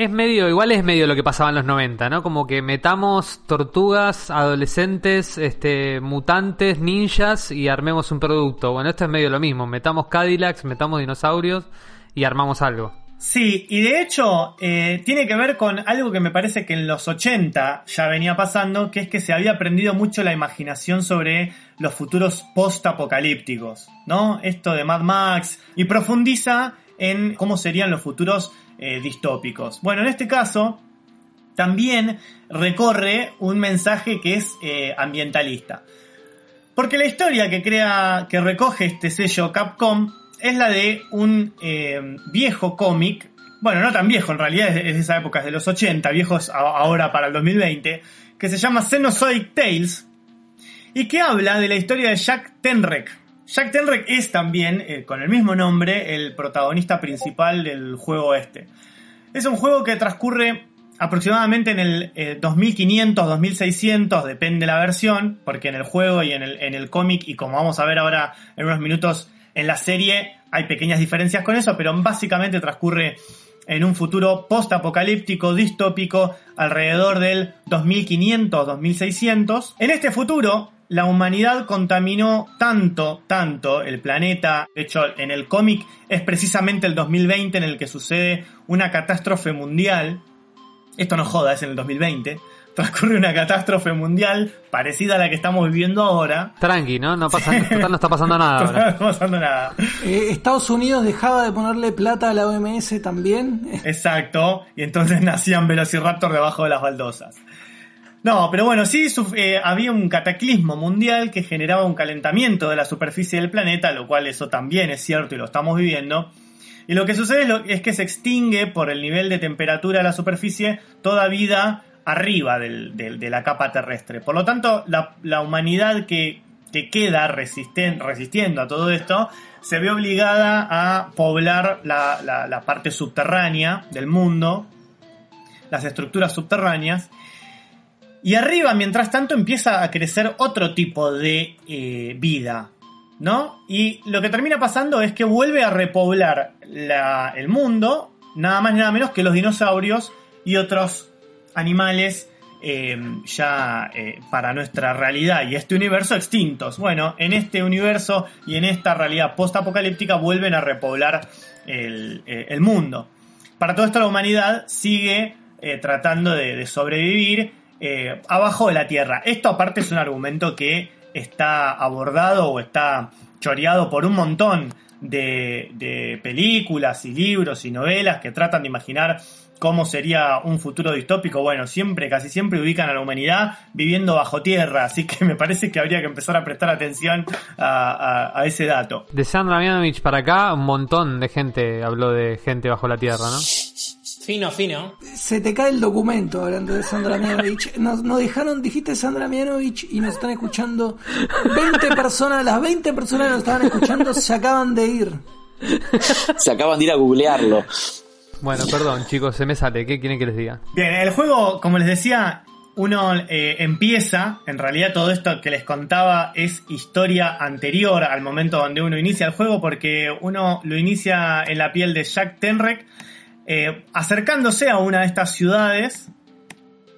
Es medio, igual es medio lo que pasaba en los 90, ¿no? Como que metamos tortugas, adolescentes, este, mutantes, ninjas y armemos un producto. Bueno, esto es medio lo mismo. Metamos Cadillacs, metamos dinosaurios y armamos algo. Sí, y de hecho eh, tiene que ver con algo que me parece que en los 80 ya venía pasando, que es que se había aprendido mucho la imaginación sobre los futuros post-apocalípticos, ¿no? Esto de Mad Max, y profundiza en cómo serían los futuros eh, distópicos. Bueno, en este caso también recorre un mensaje que es eh, ambientalista. Porque la historia que crea, que recoge este sello Capcom es la de un eh, viejo cómic, bueno, no tan viejo, en realidad es de, es de esa época, es de los 80, viejos ahora para el 2020, que se llama Xenozoic Tales, y que habla de la historia de Jack Tenrek. Jack Tenrek es también, eh, con el mismo nombre, el protagonista principal del juego este. Es un juego que transcurre aproximadamente en el eh, 2500, 2600, depende la versión, porque en el juego y en el, en el cómic, y como vamos a ver ahora en unos minutos en la serie, hay pequeñas diferencias con eso, pero básicamente transcurre en un futuro post-apocalíptico, distópico, alrededor del 2500, 2600. En este futuro, la humanidad contaminó tanto, tanto el planeta. De hecho, en el cómic es precisamente el 2020 en el que sucede una catástrofe mundial. Esto no joda, es en el 2020. Transcurre una catástrofe mundial parecida a la que estamos viviendo ahora. Tranqui, ¿no? No, pasa, total no está pasando nada No está pasando nada. Eh, Estados Unidos dejaba de ponerle plata a la OMS también. Exacto, y entonces nacían Velociraptor debajo de las baldosas. No, pero bueno, sí eh, había un cataclismo mundial que generaba un calentamiento de la superficie del planeta, lo cual eso también es cierto y lo estamos viviendo. Y lo que sucede es, que se extingue por el nivel de temperatura de la superficie toda vida arriba del- de la capa terrestre. Por lo tanto, la, la humanidad que que queda resisten- resistiendo a todo esto, se ve obligada a poblar la, la- la parte subterránea del mundo, las estructuras subterráneas. Y arriba, mientras tanto, empieza a crecer otro tipo de eh, vida, ¿no? Y lo que termina pasando es que vuelve a repoblar la- el mundo, nada más nada menos que los dinosaurios y otros animales eh, ya eh, para nuestra realidad y este universo extintos. Bueno, en este universo y en esta realidad post-apocalíptica vuelven a repoblar el, el mundo. Para todo esto la humanidad sigue tratando de sobrevivir eh, abajo de la Tierra. Esto aparte es un argumento que está abordado o está choreado por un montón de, de películas y libros y novelas que tratan de imaginar cómo sería un futuro distópico. Bueno, siempre, casi siempre ubican a la humanidad viviendo bajo tierra, así que me parece que habría que empezar a prestar atención a, a- a ese dato. De Sandra Mianovich para acá, un montón de gente habló de gente bajo la tierra, ¿no? Fino, fino. Se te cae el documento hablando de Sandra Mianovich. Nos, nos dejaron, dijiste Sandra Mianovich y nos están escuchando 20 personas. Las 20 personas que nos estaban escuchando se acaban de ir. Se acaban de ir a googlearlo. Bueno, perdón, chicos, se me sale. ¿Qué quieren que les diga? Bien, el juego, como les decía, uno eh, empieza, en realidad todo esto que les contaba es historia anterior al momento donde uno inicia el juego, porque uno lo inicia en la piel de Jack Tenrek, eh, acercándose a una de estas ciudades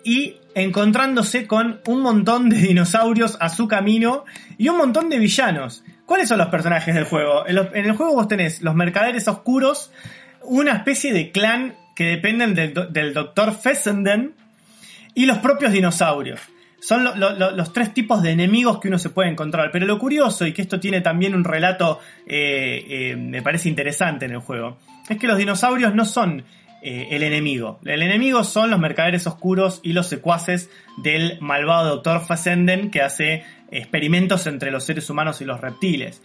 y encontrándose con un montón de dinosaurios a su camino y un montón de villanos. ¿Cuáles son los personajes del juego? En, el juego vos tenés los mercaderes oscuros, una especie de clan que dependen del, do- del Dr. Fessenden y los propios dinosaurios. Son lo- lo- lo- los tres tipos de enemigos que uno se puede encontrar. Pero lo curioso, y que esto tiene también un relato, eh, eh, me parece interesante en el juego, es que los dinosaurios no son eh, el enemigo. El enemigo son los mercaderes oscuros y los secuaces del malvado Dr. Fessenden que hace experimentos entre los seres humanos y los reptiles.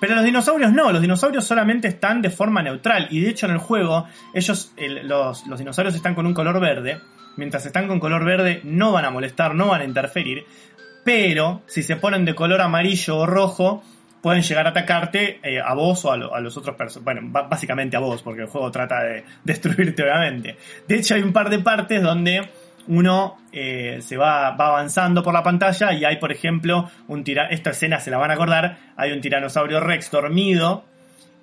Pero los dinosaurios no, los dinosaurios solamente están de forma neutral. Y de hecho en el juego, ellos, el- los, los dinosaurios están con un color verde. Mientras están con color verde no van a molestar, no van a interferir. Pero si se ponen de color amarillo o rojo, pueden llegar a atacarte eh, a vos o a, lo- a los otros personajes. Bueno, básicamente a vos, porque el juego trata de destruirte, obviamente. De hecho, hay un par de partes donde uno eh, se va, va avanzando por la pantalla y hay, por ejemplo, un tira esta escena se la van a acordar, hay un tiranosaurio Rex dormido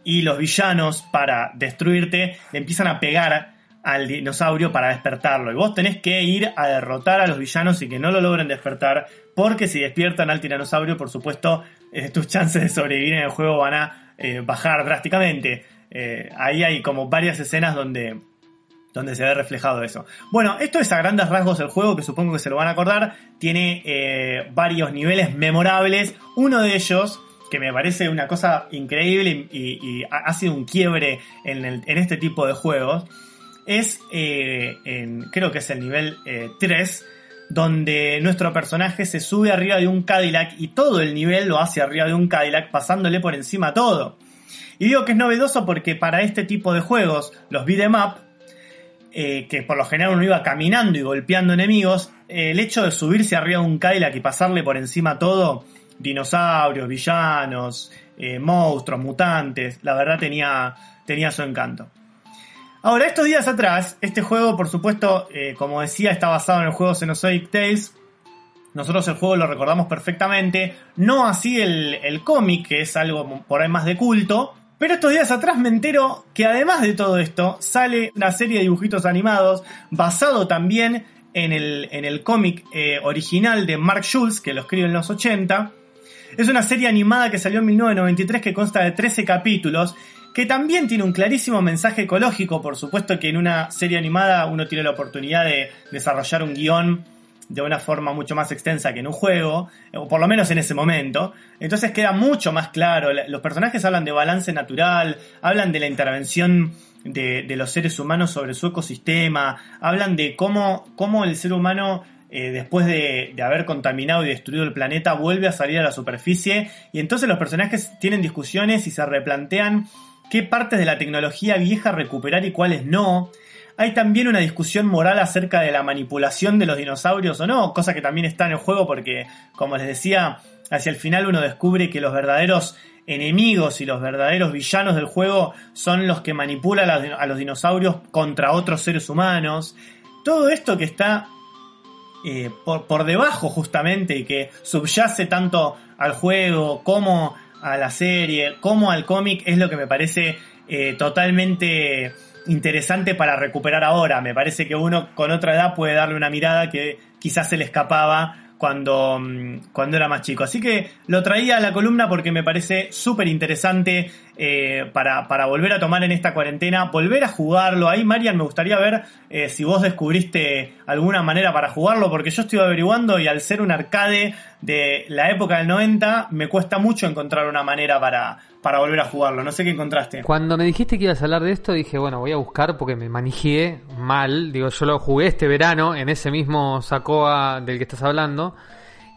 y los villanos para destruirte le empiezan a pegar al dinosaurio para despertarlo y vos tenés que ir a derrotar a los villanos y que no lo logren despertar porque si despiertan al tiranosaurio por supuesto eh, tus chances de sobrevivir en el juego van a eh, bajar drásticamente Eh, ahí hay como varias escenas donde donde se ve reflejado eso. Bueno, esto es a grandes rasgos el juego, que supongo que se lo van a acordar. Tiene varios niveles memorables. Uno de ellos, que me parece una cosa increíble y, ha sido un quiebre en, este tipo de juegos, es, creo que es el nivel eh, 3, donde nuestro personaje se sube arriba de un Cadillac y todo el nivel lo hace arriba de un Cadillac, pasándole por encima todo. Y digo que es novedoso porque para este tipo de juegos, los beat'em up, eh, que por lo general uno iba caminando y golpeando enemigos, eh, el hecho de subirse arriba de un Cadillac y pasarle por encima todo, dinosaurios, villanos, eh, monstruos, mutantes, la verdad tenía, tenía su encanto. Ahora, estos días atrás, este juego, por supuesto, eh, como decía, está basado en el juego Xenozoic Tales. Nosotros el juego lo recordamos perfectamente, no así el, el cómic, que es algo por ahí más de culto, pero estos días atrás me entero que además de todo esto, sale una serie de dibujitos animados basado también en el, en el cómic eh, original de Mark Schultz, que lo escribe en los 80. Es una serie animada que salió en 1993 que consta de 13 capítulos, que también tiene un clarísimo mensaje ecológico, por supuesto que en una serie animada uno tiene la oportunidad de desarrollar un guion de una forma mucho más extensa que en un juego, o por lo menos en ese momento. Entonces queda mucho más claro. La- Los personajes hablan de balance natural, hablan de la intervención de, los seres humanos sobre su ecosistema, hablan de cómo, cómo el ser humano, eh, después de, de haber contaminado y destruido el planeta, vuelve a salir a la superficie. Y entonces los personajes tienen discusiones y se replantean qué partes de la tecnología vieja recuperar y cuáles no. hay también una discusión moral acerca de la manipulación de los dinosaurios o no, cosa que también está en el juego porque, como les decía, hacia el final uno descubre que los verdaderos enemigos y los verdaderos villanos del juego son los que manipulan a los dinosaurios contra otros seres humanos. Todo esto que está eh, por, debajo justamente y que subyace tanto al juego como a la serie, como al cómic, es lo que me parece eh, totalmente interesante para recuperar ahora. Me parece que uno con otra edad puede darle una mirada que quizás se le escapaba cuando, mm, cuando era más chico. Así que lo traía a la columna porque me parece súper interesante eh, para, para, volver a tomar en esta cuarentena, volver a jugarlo. Ahí, Marian, me gustaría ver eh, si vos descubriste alguna manera para jugarlo, porque yo estoy averiguando y al ser un arcade de la época del 90, me cuesta mucho encontrar una manera para, para volver a jugarlo. No sé qué encontraste. Cuando me dijiste que ibas a hablar de esto, dije, bueno, voy a buscar porque me manejé mal. Digo, yo lo jugué este verano en ese mismo Sacoa del que estás hablando.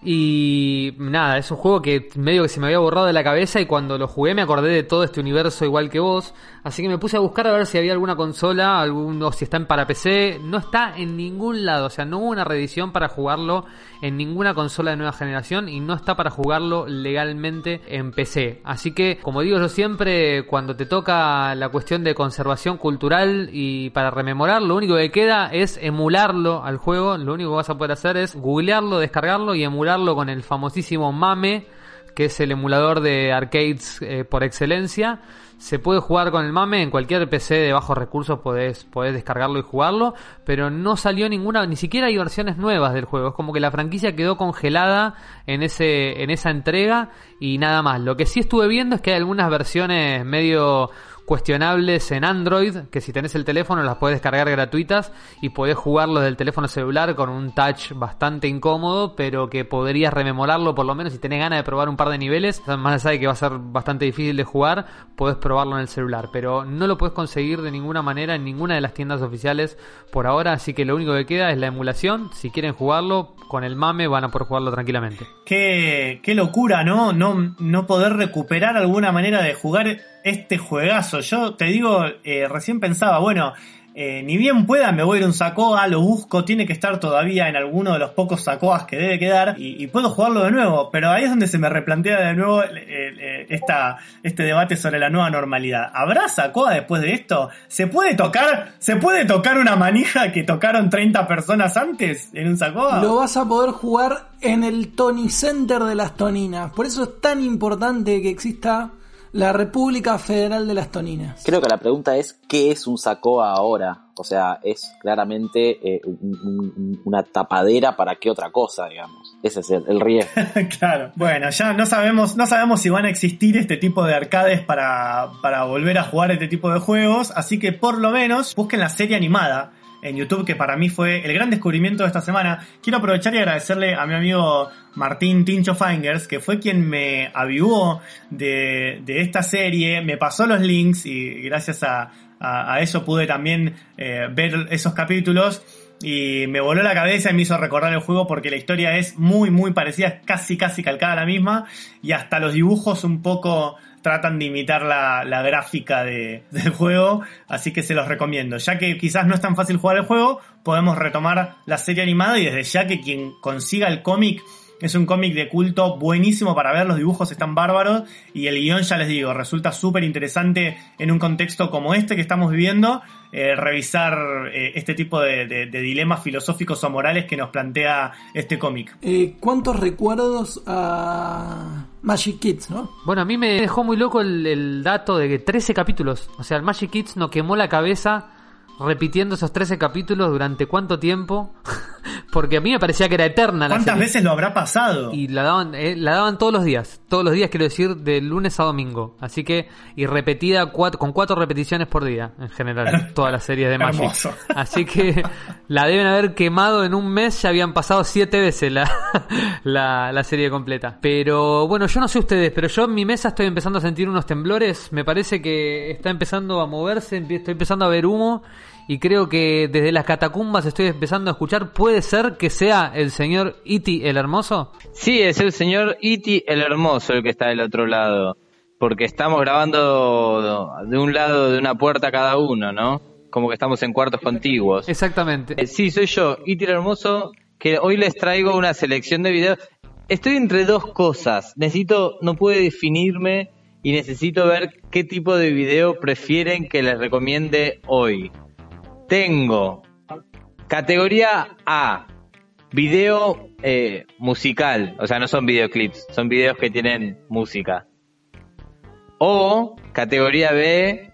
Y nada, es un juego que medio que se me había borrado de la cabeza y cuando lo jugué me acordé de todo este universo igual que vos. Así que me puse a buscar a ver si había alguna consola, algún, o si está en para PC. No está en ningún lado, o sea, no hubo una reedición para jugarlo en ninguna consola de nueva generación y no está para jugarlo legalmente en PC. Así que, como digo yo siempre, cuando te toca la cuestión de conservación cultural y para rememorar, lo único que queda es emularlo al juego. Lo único que vas a poder hacer es googlearlo, descargarlo y emularlo con el famosísimo MAME, que es el emulador de arcades eh, por excelencia. Se puede jugar con el MAME en cualquier PC de bajos recursos, podés, podés descargarlo y jugarlo, pero no salió ninguna, ni siquiera hay versiones nuevas del juego. Es como que la franquicia quedó congelada en, ese, en esa entrega y nada más. Lo que sí estuve viendo es que hay algunas versiones medio cuestionables en Android, que si tenés el teléfono las puedes descargar gratuitas y podés jugarlo del teléfono celular con un touch bastante incómodo, pero que podrías rememorarlo por lo menos si tenés ganas de probar un par de niveles, más allá de que va a ser bastante difícil de jugar, podés probarlo en el celular, pero no lo puedes conseguir de ninguna manera en ninguna de las tiendas oficiales por ahora, así que lo único que queda es la emulación, si quieren jugarlo con el mame van a poder jugarlo tranquilamente. Qué, qué locura, ¿no? ¿no? No poder recuperar alguna manera de jugar este juegazo. Yo te digo, eh, recién pensaba, bueno, eh, ni bien pueda, me voy a ir a un Sacoa, lo busco, tiene que estar todavía en alguno de los pocos Sacoas que debe quedar y, puedo jugarlo de nuevo. Pero ahí es donde se me replantea de nuevo eh, esta, este debate sobre la nueva normalidad. ¿Habrá Sacoa después de esto? ¿Se puede tocar, se puede tocar una manija que tocaron 30 personas antes en un Sacoa? Lo vas a poder jugar en el Tony Center de las Toninas. Por eso es tan importante que exista la República Federal de las Toninas. Creo que la pregunta es, ¿qué es un Sacoa ahora? O sea, es claramente eh, una tapadera para qué otra cosa, digamos. Ese es el, riesgo. claro. Bueno, ya no sabemos, no sabemos si van a existir este tipo de arcades para, para volver a jugar este tipo de juegos, así que por lo menos busquen la serie animada en YouTube, que para mí fue el gran descubrimiento de esta semana. Quiero aprovechar y agradecerle a mi amigo Martín Tincho Fingers, que fue quien me avivó de, esta serie, me pasó los links y gracias a, eso pude también eh, ver esos capítulos y me voló la cabeza y me hizo recordar el juego porque la historia es muy muy parecida, casi casi calcada a la misma y hasta los dibujos un poco tratan de imitar la, gráfica del juego, así que se los recomiendo. Ya que quizás no es tan fácil jugar el juego, podemos retomar la serie animada y desde ya que quien consiga el cómic es un cómic de culto buenísimo para ver, los dibujos están bárbaros y el guion, ya les digo, resulta súper interesante en un contexto como este que estamos viviendo, eh, revisar eh, este tipo de, dilemas filosóficos o morales que nos plantea este cómic. Eh, ¿Cuántos recuerdos a Magic Kids, no? Bueno, a mí me dejó muy loco el, el dato de que 13 capítulos, o sea, el Magic Kids nos quemó la cabeza repitiendo esos 13 capítulos durante cuánto tiempo. Porque a mí me parecía que era eterna la ¿Cuántas veces lo habrá pasado? Y la daban, eh, la daban todos los días. Todos los días, quiero decir, de lunes a domingo. Así que, y repetida cuatro, con cuatro repeticiones por día, en general, todas las series de Magic. Así que la deben haber quemado en un mes, ya habían pasado siete veces la, la, la serie completa. Pero bueno, yo no sé ustedes, pero yo en mi mesa estoy empezando a sentir unos temblores. Me parece que está empezando a moverse, estoy empezando a ver humo y creo que desde las catacumbas estoy empezando a escuchar, ¿puede ser que sea el señor Iti el Hermoso? Sí, es el señor Iti el Hermoso el que está del otro lado, porque estamos grabando de un lado de una puerta cada uno, ¿no? como que estamos en cuartos contiguos. Exactamente. Eh, Sí, soy yo, Itir Hermoso, que hoy les traigo una selección de videos. Estoy entre dos cosas. Necesito, no puedo definirme y necesito ver qué tipo de video prefieren que les recomiende hoy. Tengo categoría A, video eh, musical, o sea, no son videoclips, son videos que tienen música. O categoría B,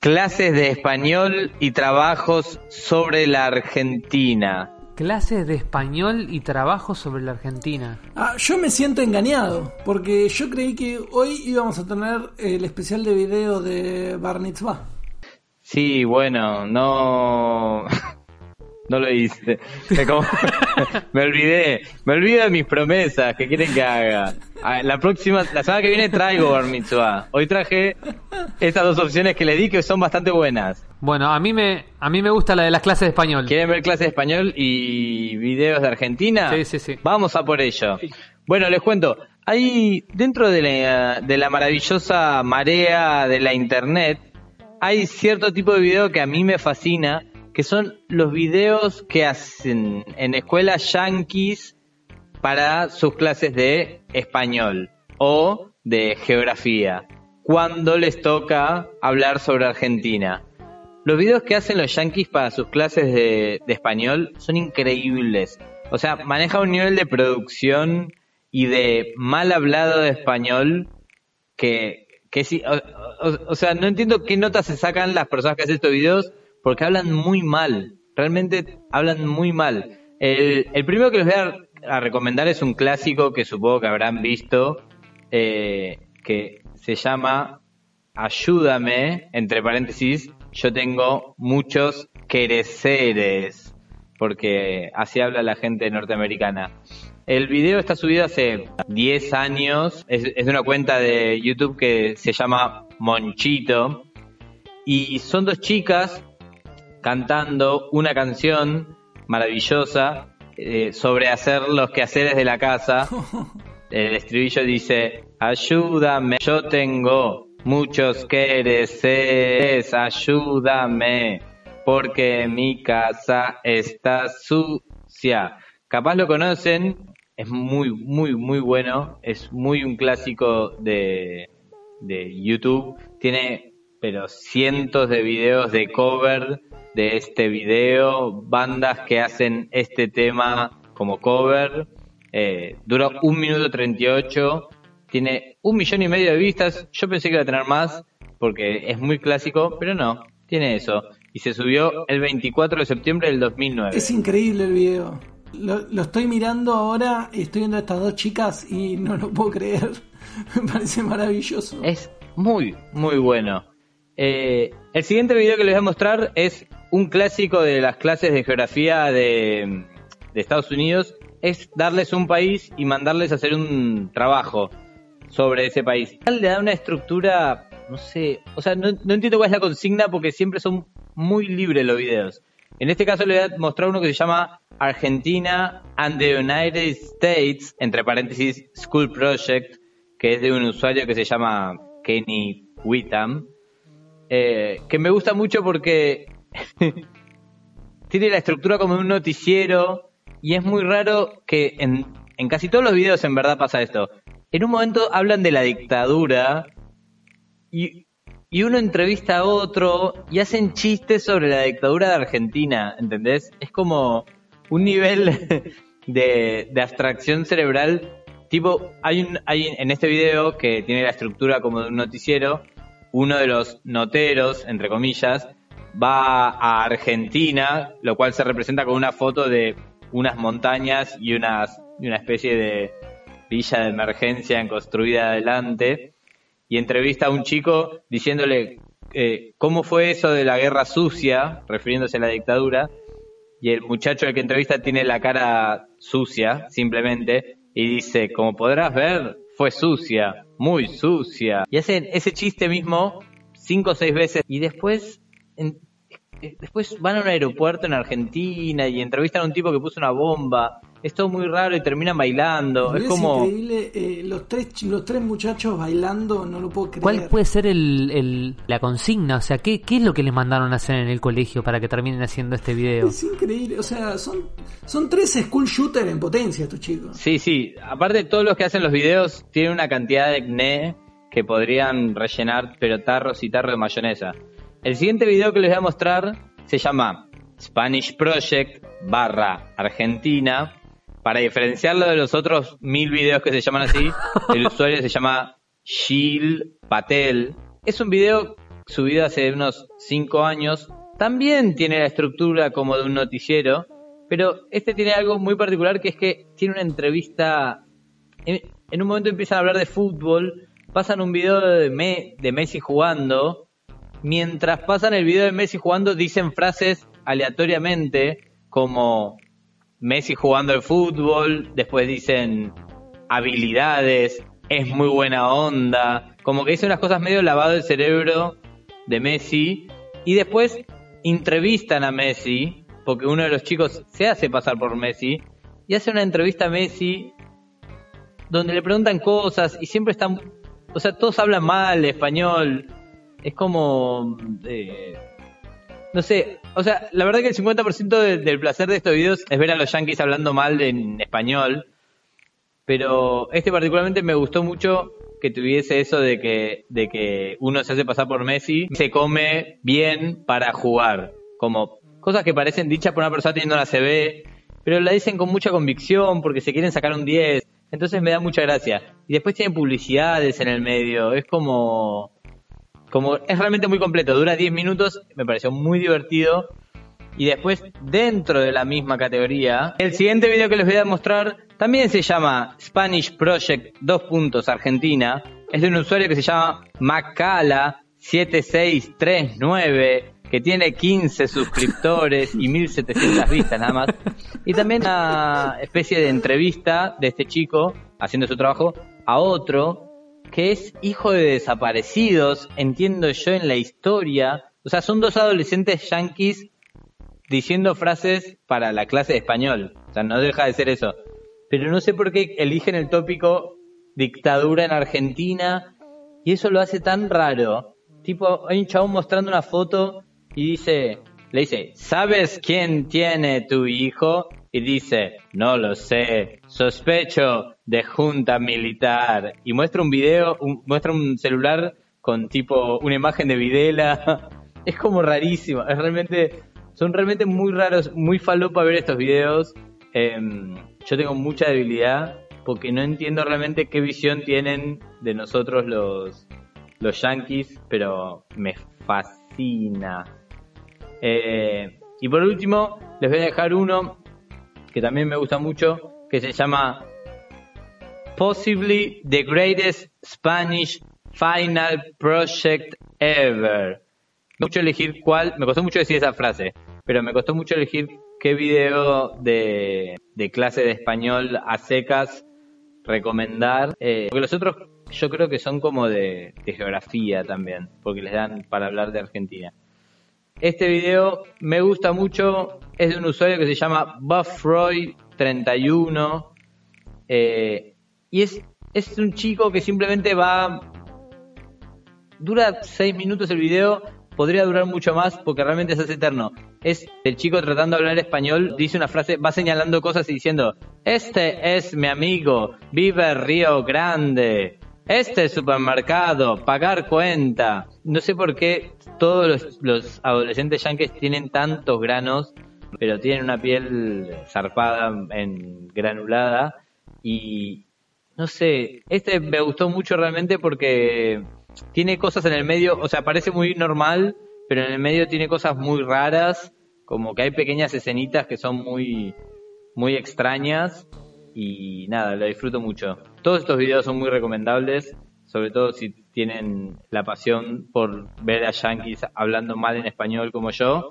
clases de español y trabajos sobre la Argentina. Clases de español y trabajo sobre la Argentina. Ah, yo me siento engañado, porque yo creí que hoy íbamos a tener el especial de video de Bar Mitzvah. Sí, bueno, no. No lo hice. Es como- me olvidé. Me olvido de mis promesas. ¿Qué quieren que haga? Ah, La próxima, la semana que viene traigo Bar Mitzvah. Hoy traje estas dos opciones que le di que son bastante buenas. Bueno, a mí me a mí me gusta la de las clases de español. ¿Quieren ver clases de español y videos de Argentina? Sí, sí, sí. Vamos a por ello. Bueno, les cuento. Hay, dentro de la, de la maravillosa marea de la internet, hay cierto tipo de video que a mí me fascina, que son los videos que hacen en escuelas yankees para sus clases de español o de geografía, cuando les toca hablar sobre Argentina. Los videos que hacen los yankees para sus clases de, de español son increíbles. O sea, maneja un nivel de producción y de mal hablado de español que, que sí, o, o- o sea, no entiendo qué notas se sacan las personas que hacen estos videos porque hablan muy mal, realmente hablan muy mal. El, primero que les voy a, a recomendar es un clásico que supongo que habrán visto, eh, que se llama Ayúdame, entre paréntesis, yo tengo muchos quereceres, porque así habla la gente norteamericana. El video está subido hace 10 años, es, es de una cuenta de YouTube que se llama Monchito, y son dos chicas cantando una canción maravillosa eh, sobre hacer los quehaceres de la casa. El estribillo dice, ayúdame, yo tengo muchos quereres, ayúdame, porque mi casa está sucia. Capaz lo conocen, es muy, muy, muy bueno, es muy un clásico de, de YouTube, tiene pero cientos de videos de cover de este video, bandas que hacen este tema como cover, eh, dura un minuto 38, tiene un millón y medio de vistas, yo pensé que iba a tener más porque es muy clásico, pero no, tiene eso. Y se subió el 24 de septiembre del 2009. Es increíble el video. Lo, estoy mirando ahora y estoy viendo a estas dos chicas y no lo puedo creer. Me parece maravilloso. Es muy, muy bueno. Eh, el siguiente video que les voy a mostrar es un clásico de las clases de geografía de, de Estados Unidos. Es darles un país y mandarles a hacer un trabajo sobre ese país. Le da una estructura, no sé, o sea, no, no entiendo cuál es la consigna porque siempre son muy libres los videos. En este caso le voy a mostrar uno que se llama Argentina and the United States, entre paréntesis, School Project, que es de un usuario que se llama Kenny Whitham, eh, que me gusta mucho porque tiene la estructura como un noticiero y es muy raro que en, en casi todos los videos en verdad pasa esto. En un momento hablan de la dictadura y, y uno entrevista a otro y hacen chistes sobre la dictadura de Argentina, ¿entendés? Es como un nivel de, abstracción cerebral. Tipo, hay un, hay en este video que tiene la estructura como de un noticiero, uno de los noteros, entre comillas, va a Argentina, lo cual se representa con una foto de unas montañas y, unas, y una especie de villa de emergencia construida adelante, y entrevista a un chico diciéndole eh, cómo fue eso de la guerra sucia, refiriéndose a la dictadura, y el muchacho al que entrevista tiene la cara sucia, simplemente, y dice, como podrás ver, fue sucia, muy sucia. Y hacen ese chiste mismo cinco o seis veces, y después, en- después van a un aeropuerto en Argentina y entrevistan a un tipo que puso una bomba. Es todo muy raro y terminan bailando. Es como... increíble, eh, los, tres, los tres muchachos bailando, no lo puedo creer. ¿Cuál puede ser el, el- la consigna? O sea, ¿qué, ¿qué es lo que les mandaron a hacer en el colegio para que terminen haciendo este video? Es increíble, o sea, son, son tres school shooter en potencia estos chicos. Sí, sí. Aparte, todos los que hacen los videos tienen una cantidad de acné que podrían rellenar, pero tarros y tarros de mayonesa. El siguiente video que les voy a mostrar se llama Spanish Project barra Argentina. Para diferenciarlo de los otros mil videos que se llaman así, el usuario se llama Shil Patel. Es un video subido hace unos 5 años. También tiene la estructura como de un noticiero, pero este tiene algo muy particular que es que tiene una entrevista. En, en un momento empiezan a hablar de fútbol, pasan un video de, Me- de Messi jugando. Mientras pasan el video de Messi jugando, dicen frases aleatoriamente como Messi jugando al fútbol, después dicen habilidades, es muy buena onda, como que dice unas cosas medio lavado el cerebro de Messi y después entrevistan a Messi, porque uno de los chicos se hace pasar por Messi y hace una entrevista a Messi donde le preguntan cosas y siempre están, o sea, todos hablan mal español, es como, eh, no sé, o sea, la verdad que el 50% de- del placer de estos videos es ver a los yankees hablando mal en español, pero este particularmente me gustó mucho que tuviese eso de que, de que uno se hace pasar por Messi, se come bien para jugar, como cosas que parecen dichas por una persona teniendo una CB, pero la dicen con mucha convicción porque se quieren sacar un 10, entonces me da mucha gracia. Y después tienen publicidades en el medio, es como como es realmente muy completo, dura 10 minutos, me pareció muy divertido. Y después, dentro de la misma categoría, el siguiente video que les voy a mostrar también se llama Spanish Project 2 puntos Argentina. Es de un usuario que se llama Macala7639, que tiene 15 suscriptores y 1700 vistas nada más. Y también una especie de entrevista de este chico haciendo su trabajo a otro que es hijo de desaparecidos, entiendo yo en la historia. O sea, son dos adolescentes yanquis diciendo frases para la clase de español. O sea, no deja de ser eso. Pero no sé por qué eligen el tópico dictadura en Argentina y eso lo hace tan raro. Tipo, hay un chabón mostrando una foto y dice, le dice, ¿sabes quién tiene tu hijo? Y dice, no lo sé, sospecho de junta militar. Y muestra un video, muestra un celular con tipo una imagen de Videla. Es como rarísimo, es realmente, son realmente muy raros, muy falopa ver estos videos. Em, yo tengo mucha debilidad porque no entiendo realmente qué visión tienen de nosotros los, los yankees, pero me fascina. Eh, y por último, les voy a dejar uno que también me gusta mucho, que se llama Possibly the Greatest Spanish Final Project Ever. Me costó mucho elegir cuál, me costó mucho decir esa frase, pero me costó mucho elegir qué video de, de clase de español a secas recomendar, eh, porque los otros yo creo que son como de, de geografía también, porque les dan para hablar de Argentina. Este video me gusta mucho, es de un usuario que se llama BuffRoy31 eh, y es, es un chico que simplemente va... Dura 6 minutos el video, podría durar mucho más porque realmente se hace eterno. Es el chico tratando de hablar español, dice una frase, va señalando cosas y diciendo, este es mi amigo, vive Río Grande, este supermercado, pagar cuenta. No sé por qué todos los, adolescentes yankees tienen tantos granos, pero tienen una piel zarpada, en granulada. Y no sé, este me gustó mucho realmente porque tiene cosas en el medio, o sea, parece muy normal, pero en el medio tiene cosas muy raras, como que hay pequeñas escenitas que son muy, muy extrañas y nada, lo disfruto mucho. Todos estos videos son muy recomendables, sobre todo si tienen la pasión por ver a yankees hablando mal en español como yo.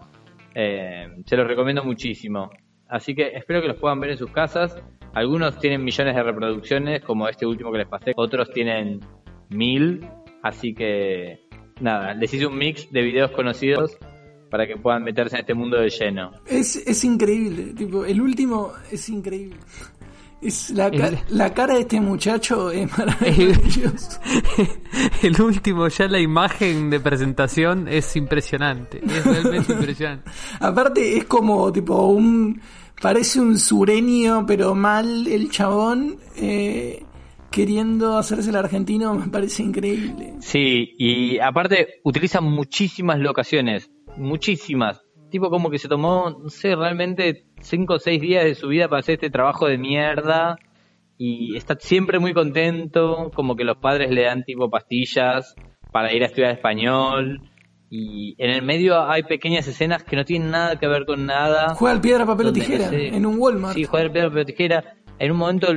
Eh, se los recomiendo muchísimo. Así que espero que los puedan ver en sus casas. Algunos tienen millones de reproducciones, como este último que les pasé. Otros tienen mil. Así que nada, les hice un mix de videos conocidos para que puedan meterse en este mundo de lleno. Es, es increíble, tipo, el último es increíble. Es la, ca- El- la cara de este muchacho es maravillosa. El último, ya la imagen de presentación es impresionante. Es realmente impresionante. Aparte es como tipo un parece un sureño pero mal el chabón eh, queriendo hacerse el argentino me parece increíble. Sí, y aparte utiliza muchísimas locaciones, muchísimas. Tipo como que se tomó, no sé, realmente cinco o seis días de su vida para hacer este trabajo de mierda y está siempre muy contento, como que los padres le dan tipo pastillas para ir a estudiar español y en el medio hay pequeñas escenas que no tienen nada que ver con nada. Juega al piedra papel o tijera en un Walmart. Sí, juega al piedra, papel o tijera. En un momento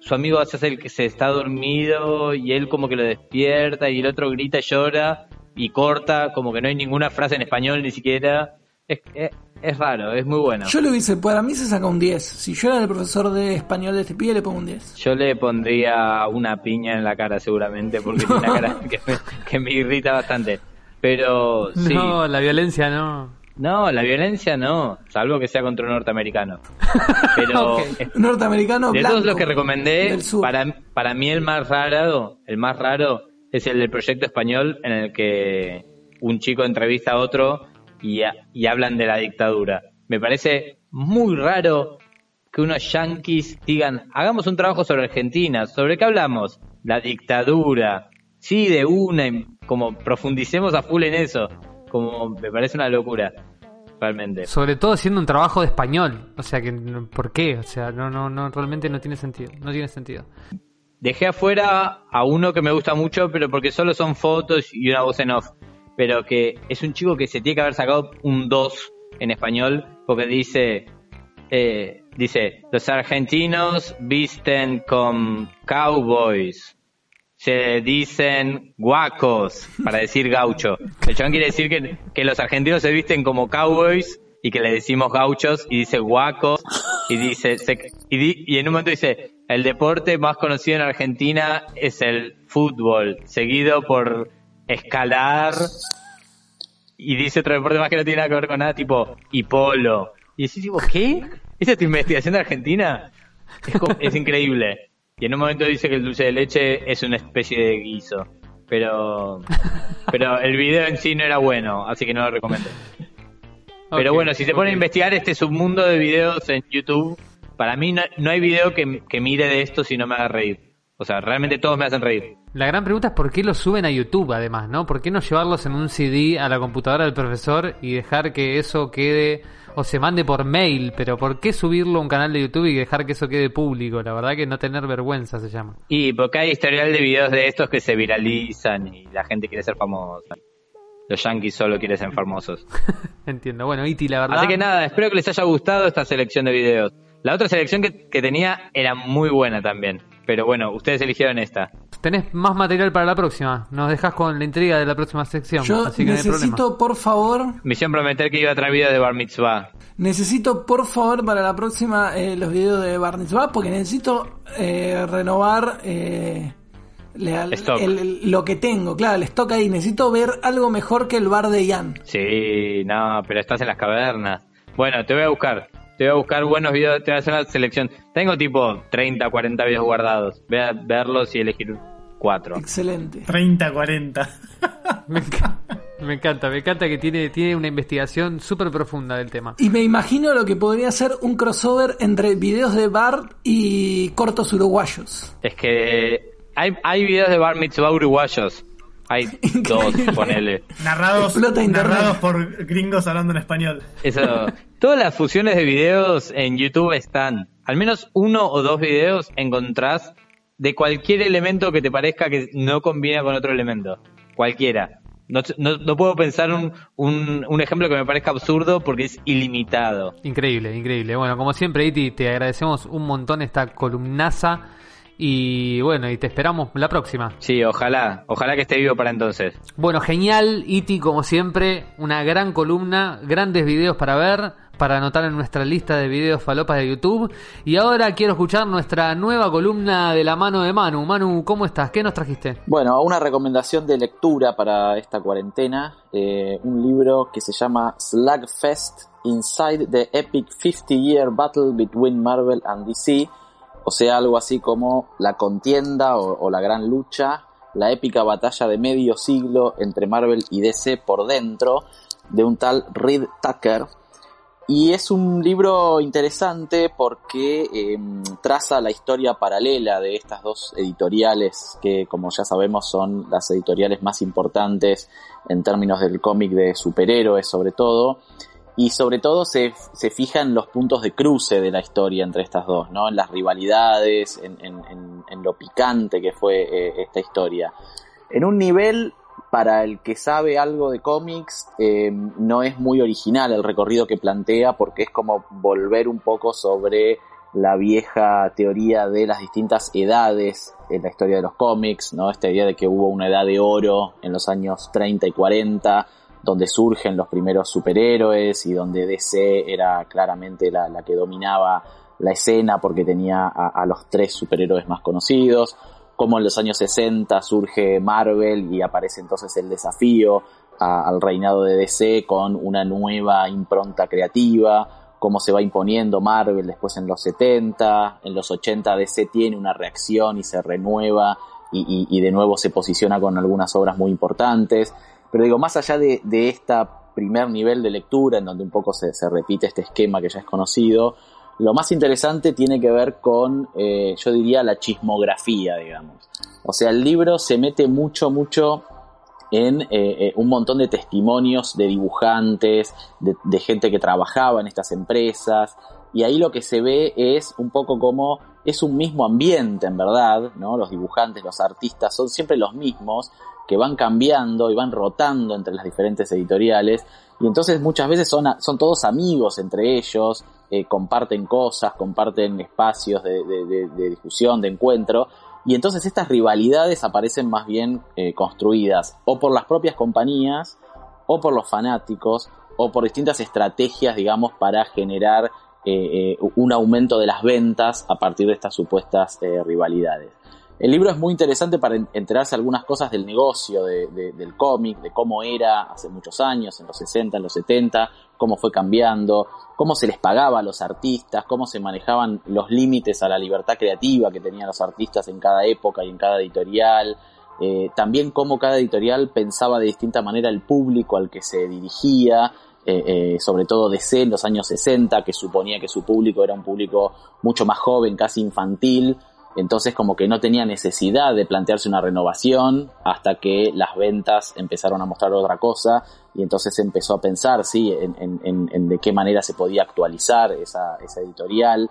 su amigo hace el que se está dormido y él como que lo despierta y el otro grita y llora y corta, como que no hay ninguna frase en español ni siquiera. Es, es, es raro, es muy bueno. Yo lo hice, para mí se saca un 10. Si yo era el profesor de español de este pibe le pongo un 10. Yo le pondría una piña en la cara seguramente porque tiene una cara que me, que me irrita bastante. Pero sí. No, la violencia no. No, la violencia no, salvo que sea contra un norteamericano. Pero es- Norteamericano de blanco. todos los que recomendé, para, para mí el más raro, el más raro es el del proyecto español en el que un chico entrevista a otro y, a- y hablan de la dictadura. Me parece muy raro que unos yanquis digan, hagamos un trabajo sobre Argentina, ¿sobre qué hablamos? La dictadura. Sí, de una, como profundicemos a full en eso. Como me parece una locura, realmente. Sobre todo siendo un trabajo de español. O sea que, ¿por qué? O sea, no, no, no, realmente no tiene sentido. No tiene sentido. Dejé afuera a uno que me gusta mucho, pero porque solo son fotos y una voz en off. Pero que es un chico que se tiene que haber sacado un 2 en español, porque dice, eh, dice, los argentinos visten con cowboys. Se dicen guacos, para decir gaucho. El chabón quiere decir que, que los argentinos se visten como cowboys y que le decimos gauchos y dice guacos y dice se- y, y en un momento dice el deporte más conocido en Argentina es el fútbol seguido por escalar y dice otro deporte más que no tiene nada que ver con nada tipo y polo y decís ¿qué? ¿esa es tu investigación de Argentina? Es, es increíble y en un momento dice que el dulce de leche es una especie de guiso pero pero el video en sí no era bueno así que no lo recomiendo pero bueno, si se pone a investigar este submundo de videos en YouTube, para mí no, no hay video que, que mire de esto si no me haga reír. O sea, realmente todos me hacen reír. La gran pregunta es por qué los suben a YouTube, además, ¿no? ¿Por qué no llevarlos en un CD a la computadora del profesor y dejar que eso quede o se mande por mail? Pero ¿por qué subirlo a un canal de YouTube y dejar que eso quede público? La verdad que no tener vergüenza se llama. Y porque hay historial de videos de estos que se viralizan y la gente quiere ser famosa. Los yankees solo quieren ser famosos. Entiendo. Bueno, Iti, la verdad. Así que nada, espero que les haya gustado esta selección de videos. La otra selección que, que tenía era muy buena también. Pero bueno, ustedes eligieron esta. Tenés más material para la próxima. Nos dejas con la intriga de la próxima sección. Yo así que no hay problema. necesito, por favor, Misión prometer que iba a traer video de Bar Mitzvah. necesito, por favor, para la próxima eh, los videos de Barnes Va, porque necesito eh, renovar eh, la- Stock. el- el- lo que tengo, claro, el stock ahí. Necesito ver algo mejor que el bar de Ian. Sí, no, pero estás en las cavernas. Bueno, te voy a buscar. Te voy a buscar buenos videos, te voy a hacer una selección. Tengo tipo 30, 40 videos guardados. Voy a verlos y elegir Excelente. 30, 40. Me encanta, me encanta, me encanta que tiene, tiene una investigación súper profunda del tema. Y me imagino lo que podría ser un crossover entre videos de Bart y cortos uruguayos. Es que hay, hay videos de Bar Mitzvah uruguayos. Hay dos, ponele. Narrados, narrados por gringos hablando en español. Eso. Todas las fusiones de videos en YouTube están. Al menos uno o dos videos encontrás de cualquier elemento que te parezca que no combina con otro elemento. Cualquiera. No, no- no puedo pensar un, un, un ejemplo que me parezca absurdo porque es ilimitado. Increíble, increíble. Bueno, como siempre, Iti, te agradecemos un montón esta columnaza. Y bueno, y te esperamos la próxima. Sí, ojalá. Ojalá que esté vivo para entonces. Bueno, genial, Iti, como siempre, una gran columna, grandes videos para ver, para anotar en nuestra lista de videos falopas de YouTube. Y ahora quiero escuchar nuestra nueva columna de la mano de Manu. Manu, ¿cómo estás? ¿Qué nos trajiste? Bueno, una recomendación de lectura para esta cuarentena, eh, un libro que se llama Slugfest Inside the Epic 50 Year Battle Between Marvel and DC, o sea, algo así como la contienda o, o la gran lucha, la épica batalla de medio siglo entre Marvel y DC por dentro, de un tal Reed Tucker, y es un libro interesante porque em, traza la historia paralela de estas dos editoriales que, como ya sabemos, son las editoriales más importantes en términos del cómic de superhéroes, sobre todo. Y sobre todo se, se fija en los puntos de cruce de la historia entre estas dos, ¿no? En las rivalidades, en, en, en lo picante que fue eh, esta historia. En un nivel para el que sabe algo de cómics, eh, no es muy original el recorrido que plantea porque es como volver un poco sobre la vieja teoría de las distintas edades en la historia de los cómics, ¿no? Esta idea de que hubo una edad de oro en los años 30 y 40, donde surgen los primeros superhéroes y donde DC era claramente la, la que dominaba la escena porque tenía a los tres superhéroes más conocidos como en los años 60 surge Marvel y aparece entonces el desafío al reinado de DC con una nueva impronta creativa, cómo se va imponiendo Marvel después en los 70, en los 80 DC tiene una reacción y se renueva y, de nuevo se posiciona con algunas obras muy importantes, pero digo, más allá de, este primer nivel de lectura en donde un poco se repite este esquema que ya es conocido, lo más interesante tiene que ver con, eh, yo diría, la chismografía, digamos. O sea, el libro se mete mucho, mucho en eh, eh, un montón de testimonios de dibujantes, de, de, gente que trabajaba en estas empresas, y ahí lo que se ve es un poco como es un mismo ambiente, en verdad, ¿no? Los dibujantes, los artistas son siempre los mismos, que van cambiando y van rotando entre las diferentes editoriales, y entonces muchas veces son, son todos amigos entre ellos, eh, comparten cosas, comparten espacios de, discusión, de encuentro, y entonces estas rivalidades aparecen más bien eh, construidas o por las propias compañías, o por los fanáticos, o por distintas estrategias, digamos, para generar eh, un aumento de las ventas a partir de estas supuestas rivalidades. El libro es muy interesante para enterarse algunas cosas del negocio de, de, del cómic, de cómo era hace muchos años, en los 60, en los 70, cómo fue cambiando, cómo se les pagaba a los artistas, cómo se manejaban los límites a la libertad creativa que tenían los artistas en cada época y en cada editorial. Eh, también cómo cada editorial pensaba de distinta manera el público al que se dirigía, eh, eh, sobre todo DC en los años 60, que suponía que su público era un público mucho más joven, casi infantil, entonces como que no tenía necesidad de plantearse una renovación hasta que las ventas empezaron a mostrar otra cosa y entonces empezó a pensar, sí, en, en, en de qué manera se podía actualizar esa, editorial,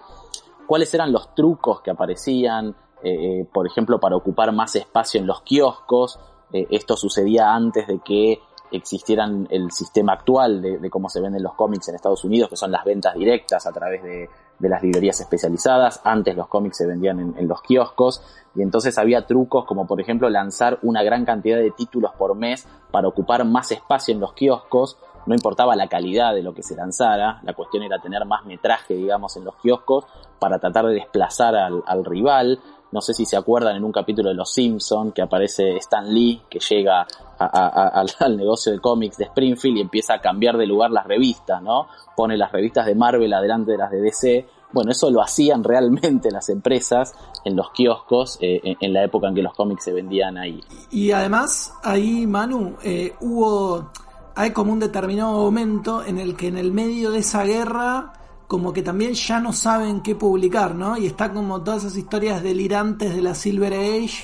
cuáles eran los trucos que aparecían, eh, por ejemplo, para ocupar más espacio en los kioscos. Eh, esto sucedía antes de que existieran el sistema actual de, de, cómo se venden los cómics en Estados Unidos, que son las ventas directas a través de, de las librerías especializadas. Antes los cómics se vendían en, los kioscos y entonces había trucos como por ejemplo lanzar una gran cantidad de títulos por mes para ocupar más espacio en los kioscos. No importaba la calidad de lo que se lanzara, la cuestión era tener más metraje, digamos, en los kioscos para tratar de desplazar al rival. No sé si se acuerdan en un capítulo de Los Simpson que aparece Stan Lee que llega al negocio de cómics de Springfield y empieza a cambiar de lugar las revistas, ¿no? Pone las revistas de Marvel adelante de las de DC. Bueno, eso lo hacían realmente las empresas en los kioscos eh, en, en, la época en que los cómics se vendían ahí. Y además, ahí, Manu, eh, hubo. Hay como un determinado momento en el que en el medio de esa guerra como que también ya no saben qué publicar, ¿no? Y está como todas esas historias delirantes de la Silver Age,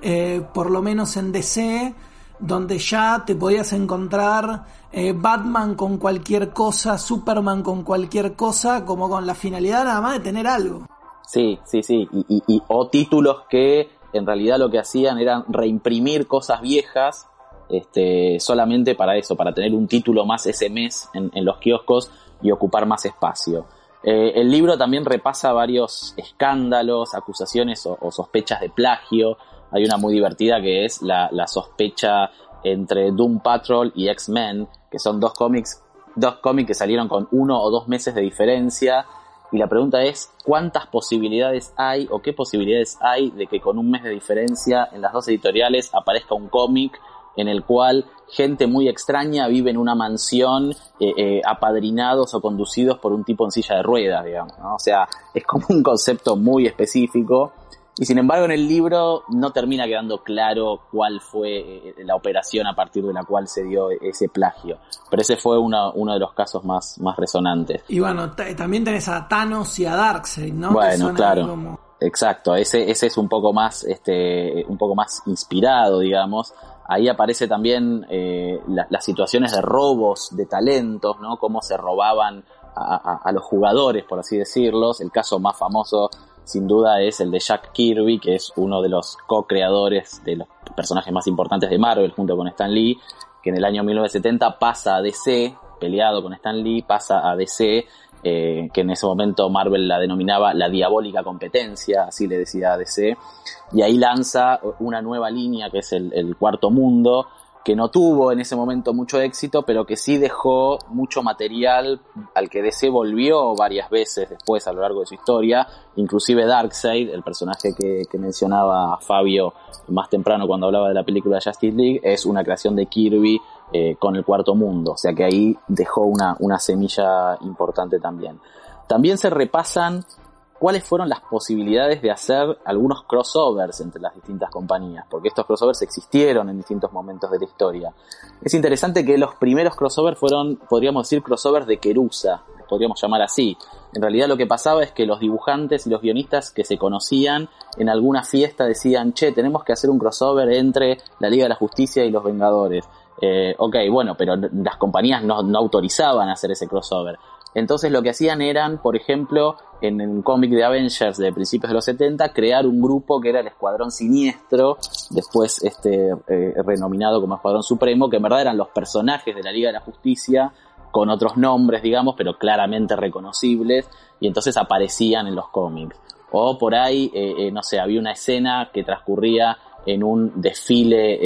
eh, por lo menos en DC, donde ya te podías encontrar eh, Batman con cualquier cosa, Superman con cualquier cosa, como con la finalidad nada más de tener algo. Sí, sí, sí, y, o títulos que en realidad lo que hacían era reimprimir cosas viejas este, solamente para eso, para tener un título más ese mes en los kioscos y ocupar más espacio. Eh, el libro también repasa varios escándalos, acusaciones o, o, sospechas de plagio. Hay una muy divertida que es la, la sospecha entre Doom Patrol y X-Men, que son dos cómics dos cómics que salieron con uno o dos meses de diferencia. Y la pregunta es, ¿cuántas posibilidades hay o qué posibilidades hay de que con un mes de diferencia en las dos editoriales aparezca un cómic en el cual gente muy extraña vive en una mansión eh, eh, apadrinados o conducidos por un tipo en silla de ruedas, digamos. ¿no? O sea, es como un concepto muy específico y sin embargo en el libro no termina quedando claro cuál fue eh, la operación a partir de la cual se dio ese plagio. Pero ese fue uno, uno de los casos más, más resonantes. Y bueno, también tenés a Thanos y a Darkseid, ¿no? Bueno, claro. Exacto, ese, ese es un poco más, este, un poco más inspirado, digamos. Ahí aparece también eh, las situaciones de robos de talentos, ¿no? Cómo se robaban a, a, los jugadores, por así decirlos. El caso más famoso sin duda es el de Jack Kirby, que es uno de los co-creadores de los personajes más importantes de Marvel junto con Stan Lee, que en el año 1970 pasa a DC, peleado con Stan Lee, pasa a DC, eh, que en ese momento Marvel la denominaba la diabólica competencia, así le decía a DC, y ahí lanza una nueva línea que es el, cuarto mundo, que no tuvo en ese momento mucho éxito, pero que sí dejó mucho material al que DC volvió varias veces después a lo largo de su historia, inclusive Darkseid, el personaje que, mencionaba Fabio más temprano cuando hablaba de la película Justice League, es una creación de Kirby eh, con el cuarto mundo, o sea que ahí dejó una, una semilla importante también. También se repasan cuáles fueron las posibilidades de hacer algunos crossovers entre las distintas compañías, porque estos crossovers existieron en distintos momentos de la historia. Es interesante que los primeros crossovers fueron, podríamos decir, crossovers de Kerusa, podríamos llamar así. En realidad lo que pasaba es que los dibujantes y los guionistas que se conocían en alguna fiesta decían, che, tenemos que hacer un crossover entre la Liga de la Justicia y los Vengadores. Eh, ok, bueno, pero las compañías no, autorizaban hacer ese crossover. Entonces lo que hacían eran, por ejemplo, en un cómic de Avengers de principios de los 70, crear un grupo que era el Escuadrón Siniestro, después este, eh, renominado como Escuadrón Supremo, que en verdad eran los personajes de la Liga de la Justicia, con otros nombres, digamos, pero claramente reconocibles, y entonces aparecían en los cómics. O por ahí, eh, eh, no sé, había una escena que transcurría en un desfile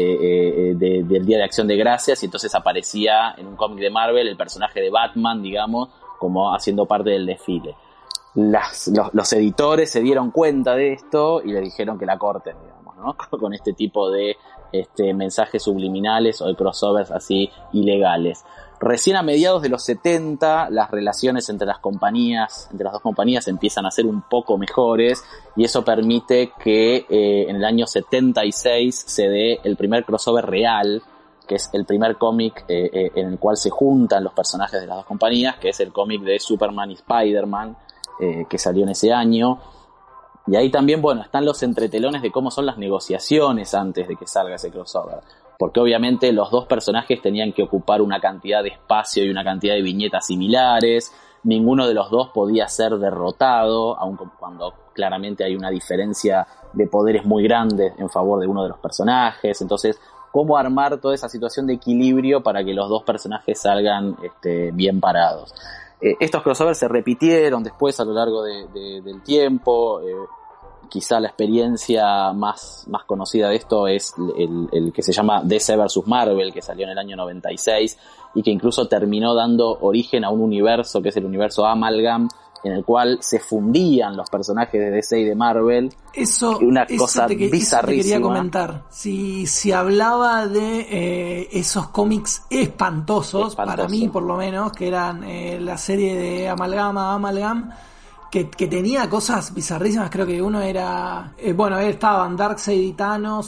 del Día de Acción de Gracias y entonces aparecía en un cómic de Marvel el personaje de Batman, digamos, como haciendo parte del desfile. los, editores se dieron cuenta de esto y le dijeron que la corten, digamos, ¿no? Con este tipo de este, mensajes subliminales o de crossovers así ilegales. Recién a mediados de los 70 las relaciones entre las compañías, entre las dos compañías empiezan a ser un poco mejores y eso permite que eh, en el año 76 se dé el primer crossover real que es el primer cómic eh, eh, en el cual se juntan los personajes de las dos compañías, que es el cómic de Superman y Spider-Man, que salió en ese año. Y ahí también, bueno, están los entretelones de cómo son las negociaciones antes de que salga ese crossover. Porque obviamente los dos personajes tenían que ocupar una cantidad de espacio y una cantidad de viñetas similares. Ninguno de los dos podía ser derrotado, aun cuando claramente hay una diferencia de poderes muy grande en favor de uno de los personajes. Entonces, cómo armar toda esa situación de equilibrio para que los dos personajes salgan este, bien parados. Eh, estos crossovers se repitieron después a lo largo del tiempo. Eh, quizá la experiencia más, más conocida de esto es el, el, que se llama DC vs. Marvel, que salió en el año 96 y que incluso terminó dando origen a un universo que es el universo Amalgam, en el cual se fundían los personajes de DC y de Marvel. Eso, una cosa te, bizarrísima. quería comentar. Si, si hablaba de eh, esos cómics espantosos, para mí por lo menos, que eran eh, la serie de Amalgama, Amalgam, que, que, tenía cosas bizarrísimas. Creo que uno era. Eh, bueno, estaban Darkseid y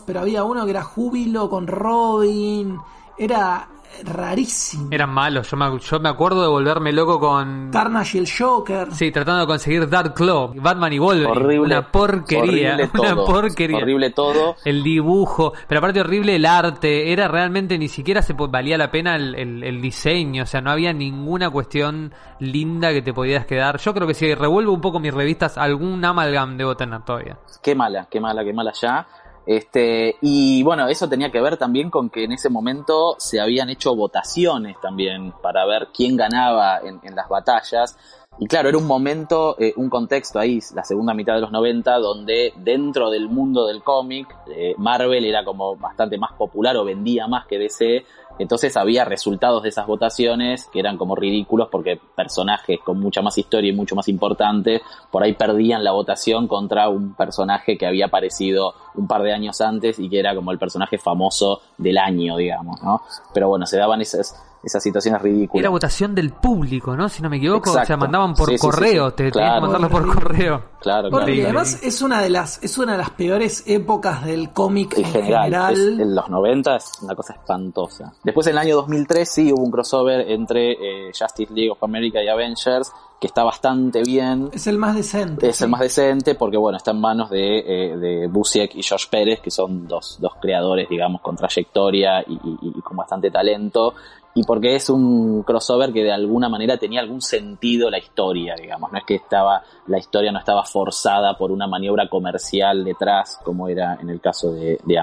pero había uno que era Júbilo con Robin. Era rarísimo. Eran malos, yo me, yo me acuerdo de volverme loco con... Carnage y el Joker. Sí, tratando de conseguir Dark Claw, Batman y Wolverine. Horrible. Una porquería. Horrible una todo, porquería. Horrible todo. El dibujo, pero aparte horrible el arte. Era realmente ni siquiera se valía la pena el, el, el, diseño. O sea, no había ninguna cuestión linda que te podías quedar. Yo creo que si revuelvo un poco mis revistas, algún amalgam debo tener todavía. Qué mala, qué mala, qué mala ya. Este, y bueno, eso tenía que ver también con que en ese momento se habían hecho votaciones también para ver quién ganaba en, las batallas. Y claro, era un momento, eh, un contexto ahí, la segunda mitad de los 90, donde dentro del mundo del cómic, eh, Marvel era como bastante más popular o vendía más que DC. Entonces había resultados de esas votaciones que eran como ridículos porque personajes con mucha más historia y mucho más importantes por ahí perdían la votación contra un personaje que había aparecido un par de años antes y que era como el personaje famoso del año, digamos, ¿no? Pero bueno, se daban esas, esas situaciones ridículas. Era votación del público, ¿no? Si no me equivoco, o sea, mandaban por Sí, sí, sí, correo, sí. te Claro. que mandarlo por correo. Claro, claro. Porque Horrible. además es una de las es una de las peores épocas del cómic en en general, general. es- en los 90 es una cosa espantosa. Después en el año 2003 sí hubo un crossover entre eh, Justice League of America y Avengers que está bastante bien. Es el más decente. Es el más decente porque bueno, está en manos de, eh, de Busiek y Josh Pérez, que son dos, dos creadores, digamos, con trayectoria y, y- y con bastante talento. Y porque es un crossover que de alguna manera tenía algún sentido la historia, digamos. No es que estaba, la historia no estaba forzada por una maniobra comercial detrás, como era en el caso de, de.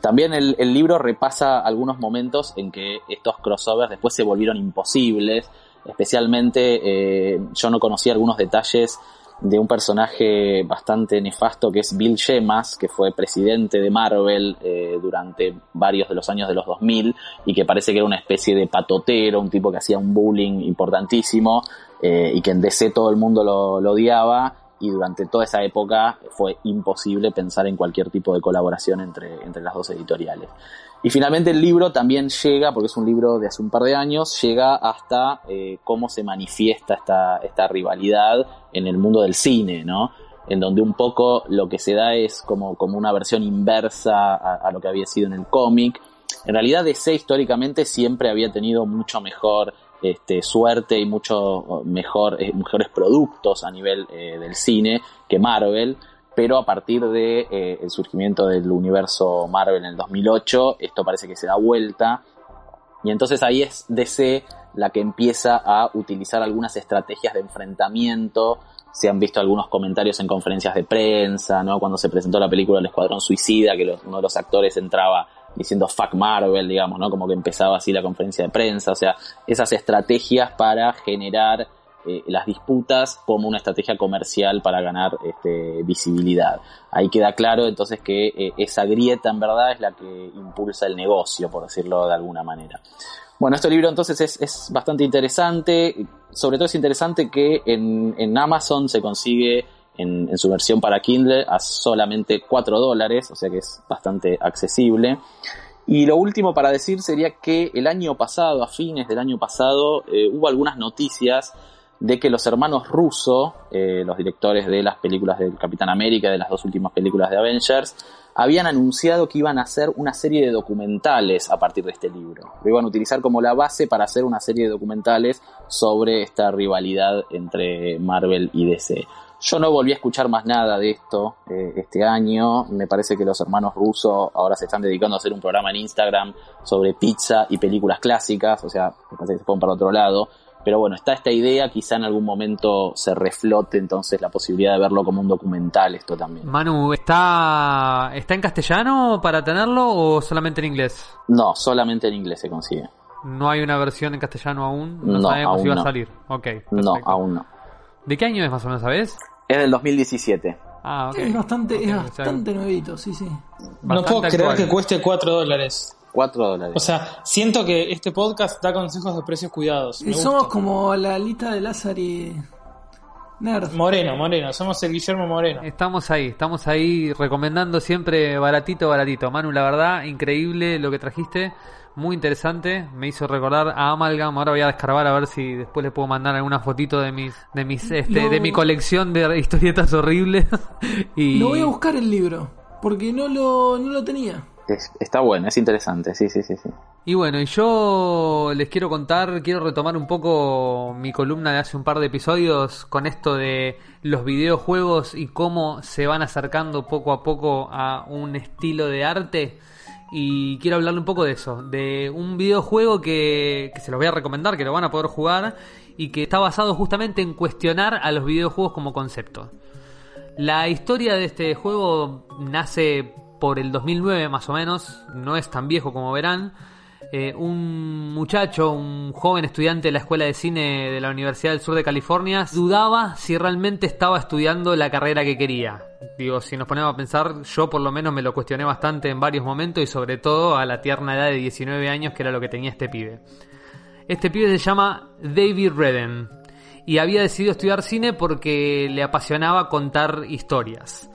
También el, el libro repasa algunos momentos en que estos crossovers después se volvieron imposibles. Especialmente eh, yo no conocía algunos detalles de un personaje bastante nefasto que es Bill Shemas, que fue presidente de Marvel eh, durante varios de los años de los 2000 y que parece que era una especie de patotero, un tipo que hacía un bullying importantísimo eh, y que en DC todo el mundo lo, lo odiaba y durante toda esa época fue imposible pensar en cualquier tipo de colaboración entre, entre las dos editoriales. Y finalmente el libro también llega, porque es un libro de hace un par de años, llega hasta eh, cómo se manifiesta esta, esta rivalidad en el mundo del cine, ¿no? En donde un poco lo que se da es como, como una versión inversa a, a lo que había sido en el cómic. En realidad DC históricamente siempre había tenido mucho mejor este, suerte y mucho mejor, eh, mejores productos a nivel eh, del cine que Marvel pero a partir de eh, surgimiento del universo Marvel en el 2008, esto parece que se da vuelta y entonces ahí es DC la que empieza a utilizar algunas estrategias de enfrentamiento. Se han visto algunos comentarios en conferencias de prensa, ¿no? Cuando se presentó la película El Escuadrón Suicida, que uno de los actores entraba diciendo fuck Marvel, digamos, ¿no? Como que empezaba así la conferencia de prensa. O sea, esas estrategias para generar eh, las disputas como una estrategia comercial para ganar este, visibilidad. Ahí queda claro entonces que eh, esa grieta en verdad es la que impulsa el negocio, por decirlo de alguna manera. Bueno, este libro entonces es, es bastante interesante, sobre todo es interesante que en, en Amazon se consigue en, su versión para Kindle a solamente 4 dólares, o sea que es bastante accesible. Y lo último para decir sería que el año pasado, a fines del año pasado, eh, hubo algunas noticias de que los hermanos Russo, eh, los directores de las películas del Capitán América, de las dos últimas películas de Avengers, habían anunciado que iban a hacer una serie de documentales a partir de este libro. Lo iban a utilizar como la base para hacer una serie de documentales sobre esta rivalidad entre Marvel y DC. Yo no volví a escuchar más nada de esto eh, este año. Me parece que los hermanos Russo ahora se están dedicando a hacer un programa en Instagram sobre pizza y películas clásicas. O sea, me parece que se fueron para otro lado. Pero bueno, está esta idea, quizá en algún momento se reflote entonces la posibilidad de verlo como un documental esto también. Manu, ¿está, ¿está en castellano para tenerlo o solamente en inglés? No, solamente en inglés se consigue. No hay una versión en castellano aún. No, No, sabemos si va no. a salir. Ok. No, aún no. ¿De qué año es más o menos, sabes? Es del 2017. Ah, ok. Es bastante, es bastante nuevito, sí, sí. No puedo creer actual. que cueste 4 dólares. 4 dólares. O sea, siento que este podcast da consejos de precios cuidados. Me Y somos gusta. como la lista de Lázaro y Nerd. Moreno, Moreno. Somos el Guillermo Moreno. Estamos ahí, estamos ahí recomendando siempre baratito, baratito. Manu, la verdad, increíble lo que trajiste, muy interesante. Me hizo recordar a Amalgam. Ahora voy a descargar a ver si después le puedo mandar alguna fotito de mis, de mis, este, de mi colección de historietas horribles. y Lo voy a buscar el libro, porque no lo, no lo tenía. Es- está bueno, es interesante, sí, sí, sí, sí. Y bueno, y yo les quiero contar, quiero retomar un poco mi columna de hace un par de episodios con esto de los videojuegos y cómo se van acercando poco a poco a un estilo de arte. Y quiero hablarle un poco de eso, de un videojuego que, que se los voy a recomendar, que lo van a poder jugar y que está basado justamente en cuestionar a los videojuegos como concepto. La historia de este juego nace por el 2009 más o menos, no es tan viejo como verán. Eh, un muchacho, un joven estudiante de la Escuela de Cine de la Universidad del Sur de California, dudaba si realmente estaba estudiando la carrera que quería. Digo, si nos ponemos a pensar, yo por lo menos me lo cuestioné bastante en varios momentos y sobre todo a la tierna edad de 19 años que era lo que tenía este pibe. Este pibe se llama David Redden y había decidido estudiar cine porque le apasionaba contar historias.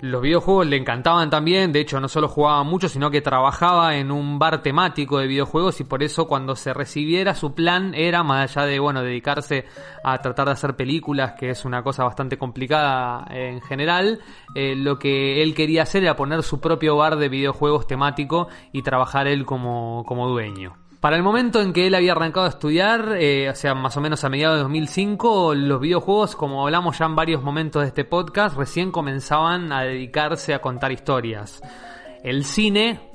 Los videojuegos le encantaban también, de hecho no solo jugaba mucho, sino que trabajaba en un bar temático de videojuegos y por eso cuando se recibiera su plan era, más allá de, bueno, dedicarse a tratar de hacer películas, que es una cosa bastante complicada en general, eh, lo que él quería hacer era poner su propio bar de videojuegos temático y trabajar él como, como dueño. Para el momento en que él había arrancado a estudiar, eh, o sea, más o menos a mediados de 2005, los videojuegos, como hablamos ya en varios momentos de este podcast, recién comenzaban a dedicarse a contar historias. El cine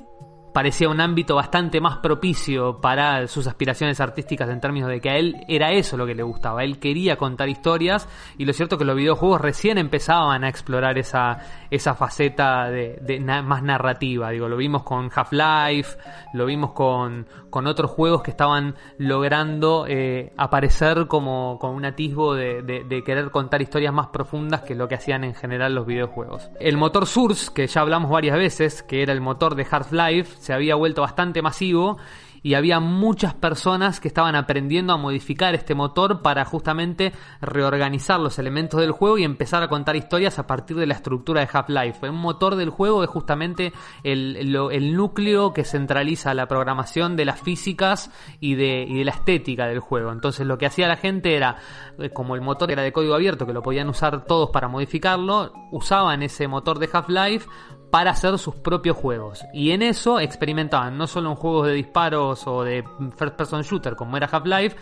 parecía un ámbito bastante más propicio para sus aspiraciones artísticas en términos de que a él era eso lo que le gustaba. Él quería contar historias y lo cierto es que los videojuegos recién empezaban a explorar esa, esa faceta de, más narrativa. Digo, lo vimos con Half-Life, lo vimos con, con otros juegos que estaban logrando eh, aparecer como con un atisbo de, de querer contar historias más profundas que lo que hacían en general los videojuegos. El motor Source, que ya hablamos varias veces, que era el motor de Half-Life, se había vuelto bastante masivo y había muchas personas que estaban aprendiendo a modificar este motor para justamente reorganizar los elementos del juego y empezar a contar historias a partir de la estructura de Half-Life. Un motor del juego es justamente el, núcleo que centraliza la programación de las físicas y de, y de la estética del juego. Entonces lo que hacía la gente era, eh, como el motor era de código abierto, que lo podían usar todos para modificarlo, usaban ese motor de Half-Life para hacer sus propios juegos. Y en eso experimentaban no solo en juegos de disparos o de first person shooter como era Half-Life,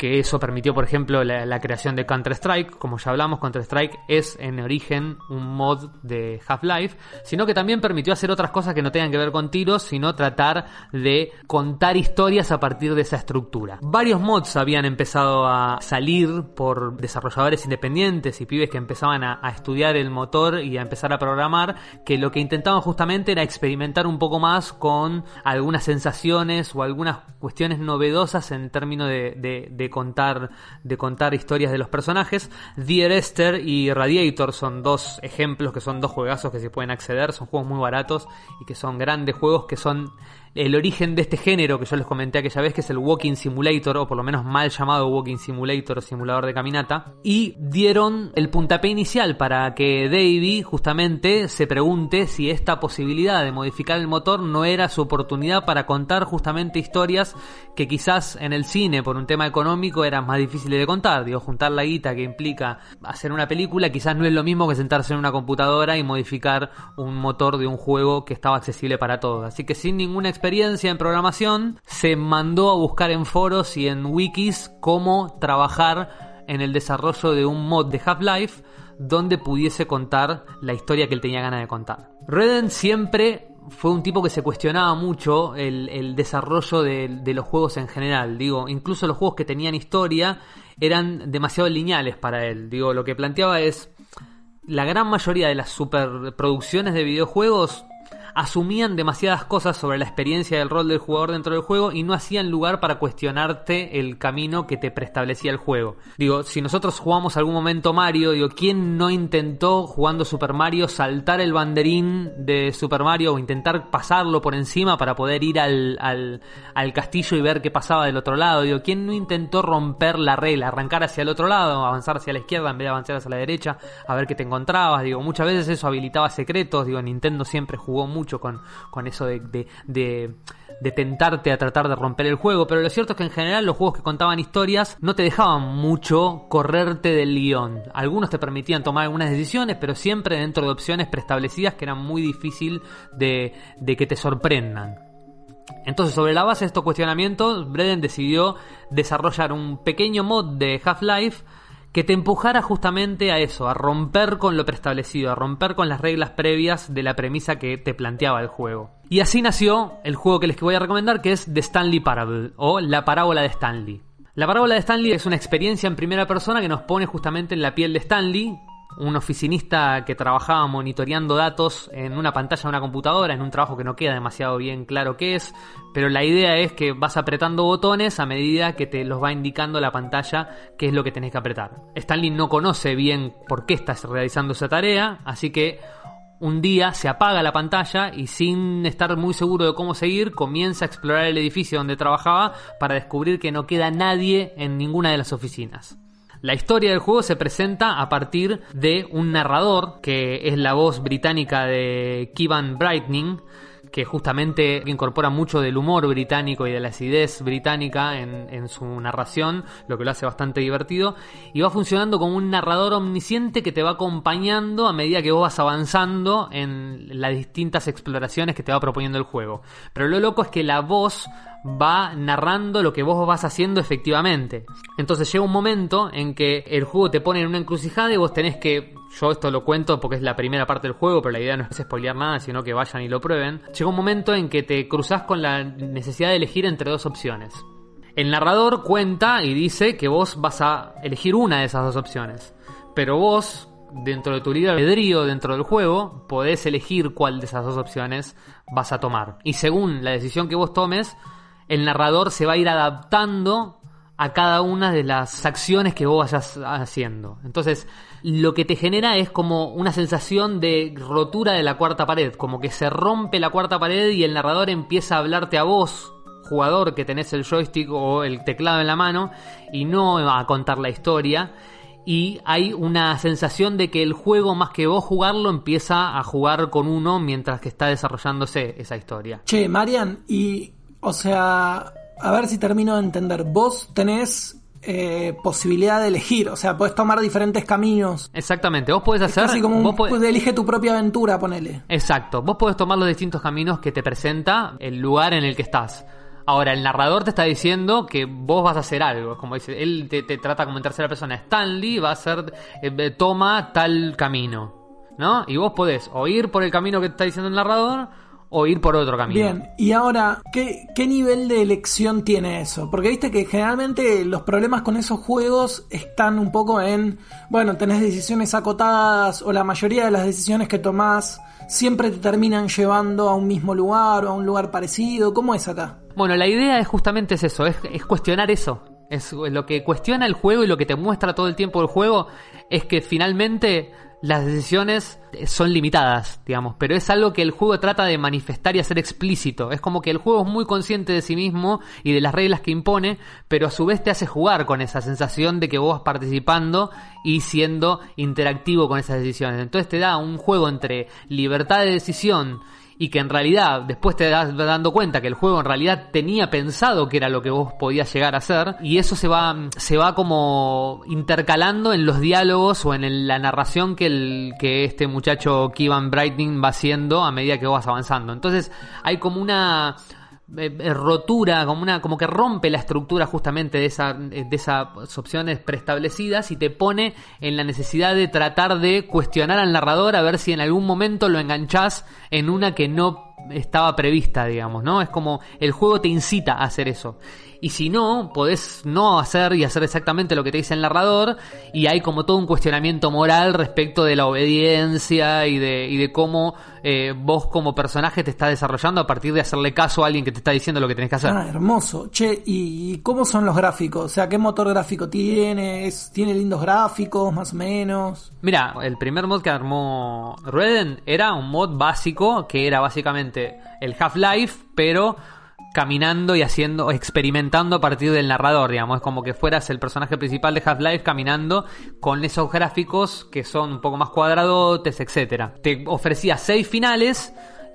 que eso permitió, por ejemplo, la, creación de Counter-Strike. Como ya hablamos, Counter-Strike es en origen un mod de Half-Life, sino que también permitió hacer otras cosas que no tengan que ver con tiros, sino tratar de contar historias a partir de esa estructura. Varios mods habían empezado a salir por desarrolladores independientes y pibes que empezaban a, estudiar el motor y a empezar a programar, que lo que intentaban justamente era experimentar un poco más con algunas sensaciones o algunas cuestiones novedosas en términos de contar, de contar historias de los personajes. Dear Esther y Radiator son dos ejemplos que son dos juegazos que se pueden acceder, son juegos muy baratos y que son grandes juegos que son el origen de este género que yo les comenté aquella vez, que es el Walking Simulator, o por lo menos mal llamado Walking Simulator o simulador de caminata, y dieron el puntapié inicial para que Davey justamente se pregunte si esta posibilidad de modificar el motor no era su oportunidad para contar justamente historias que quizás en el cine, por un tema económico, eran más difíciles de contar. Digo, juntar la guita que implica hacer una película quizás no es lo mismo que sentarse en una computadora y modificar un motor de un juego que estaba accesible para todos. Así que sin ninguna experiencia en programación, se mandó a buscar en foros y en wikis cómo trabajar en el desarrollo de un mod de Half-Life donde pudiese contar la historia que él tenía ganas de contar. Redden siempre fue un tipo que se cuestionaba mucho el, desarrollo de, de, los juegos en general. Digo, incluso los juegos que tenían historia eran demasiado lineales para él. Digo, lo que planteaba es la gran mayoría de las superproducciones de videojuegos asumían demasiadas cosas sobre la experiencia del rol del jugador dentro del juego y no hacían lugar para cuestionarte el camino que te preestablecía el juego. Digo, si nosotros jugamos algún momento Mario, digo, ¿quién no intentó jugando Super Mario saltar el banderín de Super Mario o intentar pasarlo por encima para poder ir al, al, al castillo y ver qué pasaba del otro lado? Digo, ¿quién no intentó romper la regla, arrancar hacia el otro lado, avanzar hacia la izquierda en vez de avanzar hacia la derecha, a ver qué te encontrabas? Digo, muchas veces eso habilitaba secretos, digo, Nintendo siempre jugó mucho mucho con, con eso de, de, tentarte a tratar de romper el juego, pero lo cierto es que en general los juegos que contaban historias no te dejaban mucho correrte del guion. Algunos te permitían tomar algunas decisiones, pero siempre dentro de opciones preestablecidas que eran muy difícil de, de que te sorprendan. Entonces, sobre la base de estos cuestionamientos, Breden decidió desarrollar un pequeño mod de Half-Life que te empujara justamente a eso, a romper con lo preestablecido, a romper con las reglas previas de la premisa que te planteaba el juego. Y así nació el juego que les voy a recomendar, que es The Stanley Parable, o La Parábola de Stanley. La Parábola de Stanley es una experiencia en primera persona que nos pone justamente en la piel de Stanley, un oficinista que trabajaba monitoreando datos en una pantalla de una computadora, en un trabajo que no queda demasiado bien claro qué es, pero la idea es que vas apretando botones a medida que te los va indicando la pantalla qué es lo que tenés que apretar. Stanley no conoce bien por qué estás realizando esa tarea, así que un día se apaga la pantalla y sin estar muy seguro de cómo seguir, comienza a explorar el edificio donde trabajaba para descubrir que no queda nadie en ninguna de las oficinas. La historia del juego se presenta a partir de un narrador que es la voz británica de Kevin Brightning, que justamente incorpora mucho del humor británico y de la acidez británica en, en, su narración, lo que lo hace bastante divertido, y va funcionando como un narrador omnisciente que te va acompañando a medida que vos vas avanzando en las distintas exploraciones que te va proponiendo el juego. Pero lo loco es que la voz va narrando lo que vos vas haciendo efectivamente. Entonces llega un momento en que el juego te pone en una encrucijada y vos tenés que yo esto lo cuento porque es la primera parte del juego, pero la idea no es spoilear nada, sino que vayan y lo prueben. Llega un momento en que te cruzas con la necesidad de elegir entre dos opciones. El narrador cuenta y dice que vos vas a elegir una de esas dos opciones. Pero vos, dentro de tu libre albedrío, dentro del juego, podés elegir cuál de esas dos opciones vas a tomar. Y según la decisión que vos tomes, el narrador se va a ir adaptando a cada una de las acciones que vos vayas haciendo. Entonces, lo que te genera es como una sensación de rotura de la cuarta pared, como que se rompe la cuarta pared y el narrador empieza a hablarte a vos, jugador que tenés el joystick o el teclado en la mano, y no a contar la historia. Y hay una sensación de que el juego, más que vos jugarlo, empieza a jugar con uno mientras que está desarrollándose esa historia. Che, Marian, y, o sea, a ver si termino de entender. Vos tenés eh, posibilidad de elegir, o sea, puedes tomar diferentes caminos. Exactamente, vos podés hacer... Así como vos un, podés- elige tu propia aventura, ponele. Exacto, vos podés tomar los distintos caminos que te presenta el lugar en el que estás. Ahora, el narrador te está diciendo que vos vas a hacer algo. Como dice, él te, te trata como en tercera persona. Stanley va a hacer, eh, toma tal camino. ¿No? Y vos podés o ir por el camino que te está diciendo el narrador o ir por otro camino. Bien, y ahora, ¿qué, ¿qué nivel de elección tiene eso? Porque viste que generalmente los problemas con esos juegos están un poco en, bueno, tenés decisiones acotadas o la mayoría de las decisiones que tomás siempre te terminan llevando a un mismo lugar o a un lugar parecido. ¿Cómo es acá? Bueno, la idea es justamente es eso, es, es cuestionar eso. Es lo que cuestiona el juego y lo que te muestra todo el tiempo el juego es que finalmente las decisiones son limitadas, digamos, pero es algo que el juego trata de manifestar y hacer explícito. Es como que el juego es muy consciente de sí mismo y de las reglas que impone, pero a su vez te hace jugar con esa sensación de que vos vas participando y siendo interactivo con esas decisiones. Entonces te da un juego entre libertad de decisión y que en realidad después te das dando cuenta que el juego en realidad tenía pensado que era lo que vos podías llegar a hacer y eso se va se va como intercalando en los diálogos o en la narración que el que este muchacho Kevin Brightning va haciendo a medida que vas avanzando. Entonces hay como una eh, eh, rotura, como una, como que rompe la estructura justamente de, esa, de esas opciones preestablecidas y te pone en la necesidad de tratar de cuestionar al narrador a ver si en algún momento lo enganchás en una que no estaba prevista, digamos, ¿no? Es como el juego te incita a hacer eso. Y si no, podés no hacer y hacer exactamente lo que te dice el narrador y hay como todo un cuestionamiento moral respecto de la obediencia y de, y de cómo eh, vos como personaje te estás desarrollando a partir de hacerle caso a alguien que te está diciendo lo que tenés que hacer. Ah, hermoso. Che, ¿y cómo son los gráficos? O sea, ¿qué motor gráfico tiene? ¿Es- ¿Tiene lindos gráficos, más o menos? Mira, el primer mod que armó Redden era un mod básico que era básicamente el Half-Life, pero caminando y haciendo, experimentando a partir del narrador, digamos, es como que fueras el personaje principal de Half-Life caminando con esos gráficos que son un poco más cuadradotes, etcétera. Te ofrecía seis finales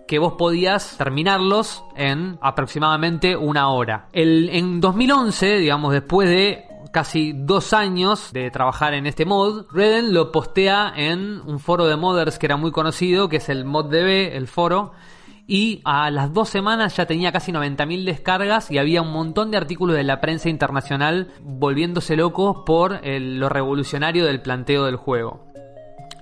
que vos podías terminarlos en aproximadamente una hora. El, en 2011, digamos, después de casi dos años de trabajar en este mod, Redden lo postea en un foro de modders que era muy conocido, que es el ModDB, el foro, y a las dos semanas ya tenía casi 90.000 descargas y había un montón de artículos de la prensa internacional volviéndose locos por lo revolucionario del planteo del juego.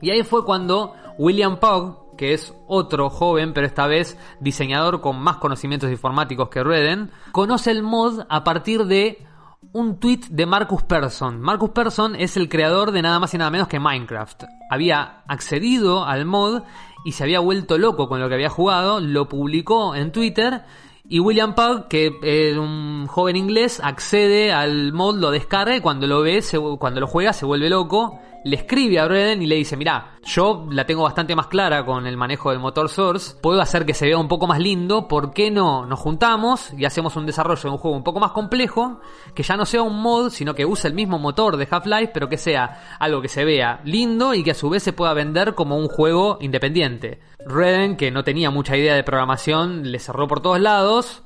Y ahí fue cuando William Pogg, que es otro joven, pero esta vez diseñador con más conocimientos informáticos que Redden, conoce el mod a partir de un tweet de Marcus Persson. Marcus Persson es el creador de nada más y nada menos que Minecraft. Había accedido al mod y se había vuelto loco con lo que había jugado, lo publicó en Twitter y William Pug, que es un joven inglés, accede al mod, lo descarga y cuando lo ve, se- cuando lo juega, se vuelve loco. Le escribe a Breden y le dice, mira, yo la tengo bastante más clara con el manejo del motor Source, puedo hacer que se vea un poco más lindo, ¿por qué no nos juntamos y hacemos un desarrollo de un juego un poco más complejo, que ya no sea un mod, sino que use el mismo motor de Half-Life, pero que sea algo que se vea lindo y que a su vez se pueda vender como un juego independiente? Redden, que no tenía mucha idea de programación, le cerró por todos lados.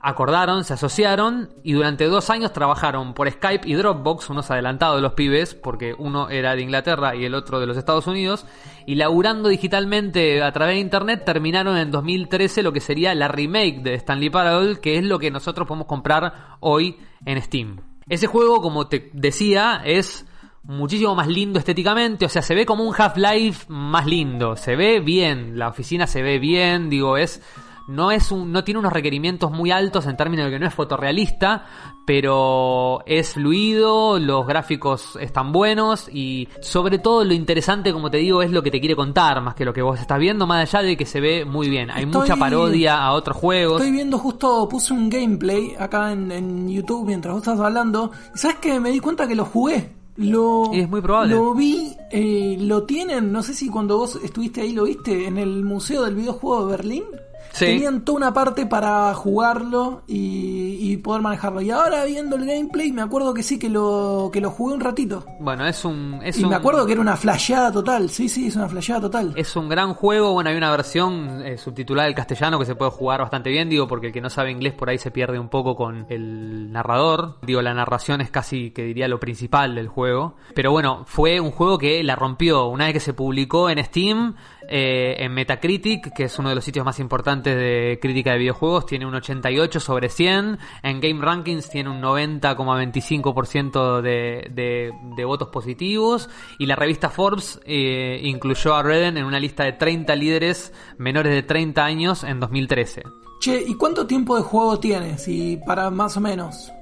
Acordaron, se asociaron y durante dos años trabajaron por Skype y Dropbox, unos adelantados de los pibes, porque uno era de Inglaterra y el otro de los Estados Unidos, y laburando digitalmente a través de Internet terminaron en 2013 lo que sería la remake de Stanley Parable, que es lo que nosotros podemos comprar hoy en Steam. Ese juego, como te decía, es muchísimo más lindo estéticamente, o sea, se ve como un Half-Life más lindo, se ve bien, la oficina se ve bien, digo, es no es un no tiene unos requerimientos muy altos en términos de que no es fotorrealista, pero es fluido, los gráficos están buenos y sobre todo lo interesante, como te digo, es lo que te quiere contar más que lo que vos estás viendo, más allá de que se ve muy bien. Hay Estoy- mucha parodia a otros juegos. Estoy viendo justo, puse un gameplay acá en, en YouTube mientras vos estás hablando. Y sabes que me di cuenta que lo jugué. Lo, es muy probable. Lo vi, eh, lo tienen, no sé si cuando vos estuviste ahí lo viste, en el Museo del Videojuego de Berlín. Sí. Tenían toda una parte para jugarlo y, y poder manejarlo. Y ahora viendo el gameplay me acuerdo que sí que lo, que lo jugué un ratito. Bueno, es un es y un me acuerdo que era una flasheada total. Sí, sí, es una flasheada total. Es un gran juego, bueno, hay una versión eh, subtitulada al castellano que se puede jugar bastante bien, digo, porque el que no sabe inglés por ahí se pierde un poco con el narrador, digo, la narración es casi que diría lo principal del juego, pero bueno, fue un juego que la rompió una vez que se publicó en Steam, eh, en Metacritic, que es uno de los sitios más importantes de crítica de videojuegos, tiene un 88 sobre 100, en Game Rankings tiene un 90,25% de, de, de votos positivos, y la revista Forbes eh, incluyó a Redden en una lista de 30 líderes menores de 30 años en 2013. Che, ¿y cuánto tiempo de juego tienes? Y para más o menos.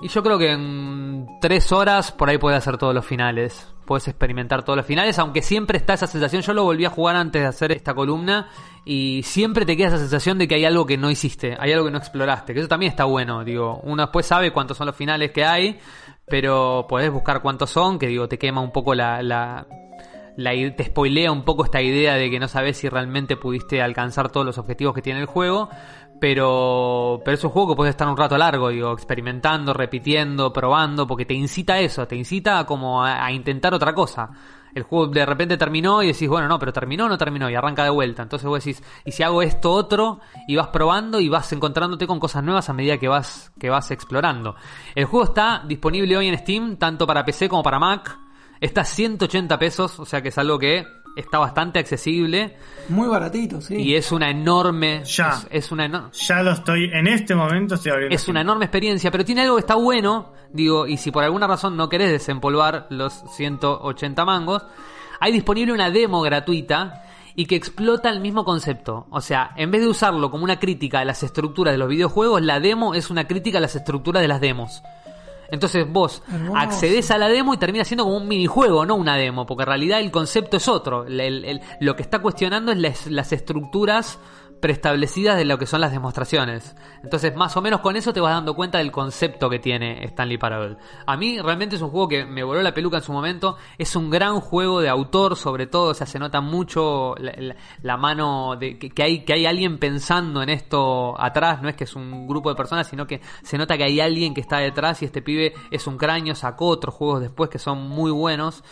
Y yo creo que en tres horas por ahí puedes hacer todos los finales. Puedes experimentar todos los finales, aunque siempre está esa sensación. Yo lo volví a jugar antes de hacer esta columna y siempre te queda esa sensación de que hay algo que no hiciste, hay algo que no exploraste. Que eso también está bueno. Digo, uno después sabe cuántos son los finales que hay, pero podés buscar cuántos son, que digo, te quema un poco la, la, la te spoilea un poco esta idea de que no sabes si realmente pudiste alcanzar todos los objetivos que tiene el juego, pero pero es un juego que puede estar un rato largo, digo, experimentando, repitiendo, probando, porque te incita a eso, te incita como a, intentar otra cosa. El juego de repente terminó y decís, bueno, no, pero terminó no terminó y arranca de vuelta. Entonces vos decís, ¿y si hago esto otro? Y vas probando y vas encontrándote con cosas nuevas a medida que vas, que vas explorando. El juego está disponible hoy en Steam, tanto para PC como para Mac. Está a 180 pesos, o sea que es algo que está bastante accesible Muy baratito, sí. y es una enorme Ya. es, es una eno- Ya lo estoy, en este momento estoy abriendo. es una enorme experiencia, pero tiene algo que está bueno, digo, y si por alguna razón no querés desempolvar los 180 mangos, hay disponible una demo gratuita y que explota el mismo concepto. O sea, en vez de usarlo como una crítica a las estructuras de los videojuegos, la demo es una crítica a las estructuras de las demos. Entonces vos Hermoso. accedes a la demo y termina siendo como un minijuego, no una demo, porque en realidad el concepto es otro. El- el- el- lo que está cuestionando es las, las estructuras preestablecidas de lo que son las demostraciones. Entonces, más o menos con eso te vas dando cuenta del concepto que tiene Stanley Parable. A mí realmente es un juego que me voló la peluca en su momento. Es un gran juego de autor, sobre todo. O sea, se nota mucho la, mano de que, que hay que hay alguien pensando en esto atrás. No es que es un grupo de personas, sino que se nota que hay alguien que está detrás y este pibe es un cráneo. Sacó otros juegos después que son muy buenos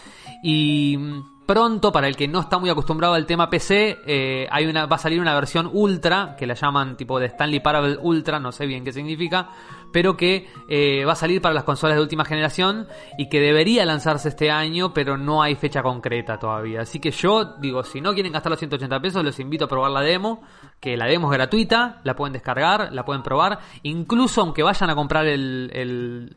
y mm, Pronto, para el que no está muy acostumbrado al tema PC, eh, hay una, va a salir una versión ultra, que la llaman tipo de Stanley Parable Ultra, no sé bien qué significa, pero que eh, va a salir para las consolas de última generación y que debería lanzarse este año, pero no hay fecha concreta todavía. Así que yo digo, si no quieren gastar los 180 pesos, los invito a probar la demo, que la demo es gratuita, la pueden descargar, la pueden probar, incluso aunque vayan a comprar el,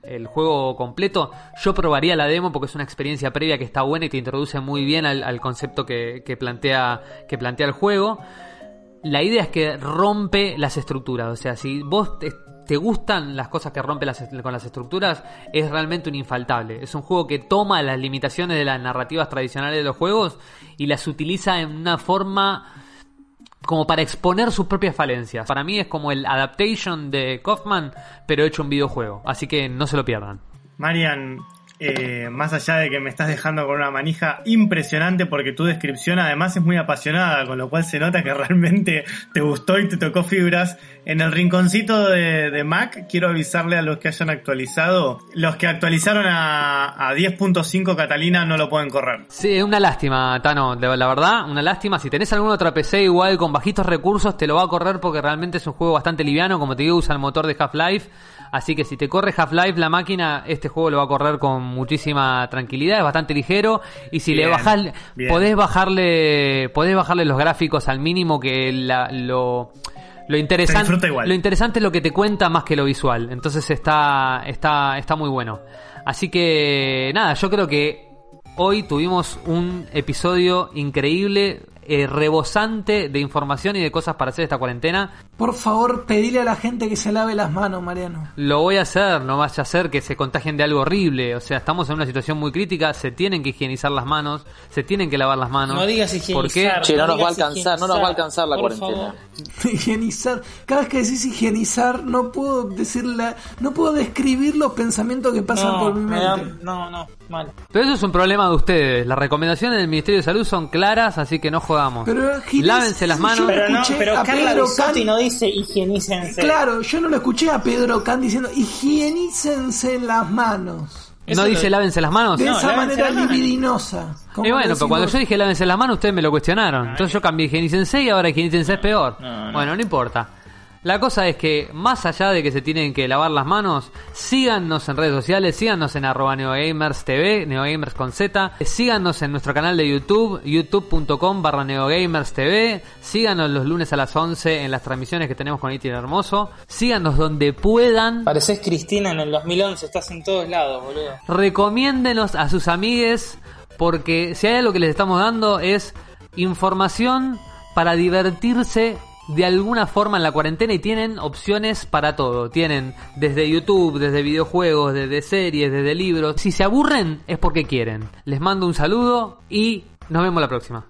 el, juego completo, yo probaría la demo porque es una experiencia previa que está buena y te introduce muy bien al, al concepto que, que plantea, que plantea el juego. La idea es que rompe las estructuras. O sea, si vos te- gustan las cosas que rompen las, con las estructuras, es realmente un infaltable. Es un juego que toma las limitaciones de las narrativas tradicionales de los juegos y las utiliza en una forma como para exponer sus propias falencias. Para mí es como el adaptation de Kaufman, pero hecho un videojuego. Así que no se lo pierdan. Marian, eh, más allá de que me estás dejando con una manija impresionante porque tu descripción además es muy apasionada, con lo cual se nota que realmente te gustó y te tocó fibras. En el rinconcito de, Mac quiero avisarle a los que hayan actualizado, los que actualizaron a, a 10.5 Catalina no lo pueden correr. Sí, una lástima, Tano, la verdad, una lástima. Si tenés alguna otra PC igual con bajitos recursos, te lo va a correr porque realmente es un juego bastante liviano, como te digo, usa el motor de Half-Life. Así que si te corre Half-Life la máquina, este juego lo va a correr con muchísima tranquilidad, es bastante ligero y si le bajás podés bajarle podés bajarle los gráficos al mínimo que lo lo interesante lo interesante es lo que te cuenta más que lo visual. Entonces está está está muy bueno. Así que nada, yo creo que hoy tuvimos un episodio increíble eh, rebosante de información y de cosas para hacer esta cuarentena. Por favor, pedile a la gente que se lave las manos, Mariano. Lo voy a hacer, no vaya a ser que se contagien de algo horrible. O sea, estamos en una situación muy crítica, se tienen que higienizar las manos, se tienen que lavar las manos. No digas higienizar. Che, no, nos va a alcanzar, no nos va a alcanzar la cuarentena. higienizar. Cada vez que decís higienizar, no puedo decirla, no puedo describir los pensamientos que pasan por mi mente. no, no, mal. Pero eso es un problema de ustedes. Las recomendaciones del Ministerio de Salud son claras, así que no jodamos. Pero, Lávense las manos. Pero, no, pero Carla no dice higienícense. Claro, yo no lo escuché a Pedro Can diciendo higienícense las manos. ¿No dice lávense las manos? De esa manera libidinosa. Y bueno, pero cuando yo dije lávense las manos, ustedes me lo cuestionaron. Entonces yo cambié higienícense y ahora higienícense es peor. Bueno, no importa. La cosa es que, más allá de que se tienen que lavar las manos, síganos en redes sociales, síganos en arroba neogamers TV, neogamers con Z, síganos en nuestro canal de YouTube, youtube.com barra neogamers TV, síganos los lunes a las 11 en las transmisiones que tenemos con Iti Hermoso, síganos donde puedan. Pareces Cristina en el 2011, estás en todos lados, boludo. Recomiéndenos a sus amigues, porque si hay algo que les estamos dando es información para divertirse de alguna forma en la cuarentena y tienen opciones para todo. Tienen desde YouTube, desde videojuegos, desde series, desde libros. Si se aburren es porque quieren. Les mando un saludo y nos vemos la próxima.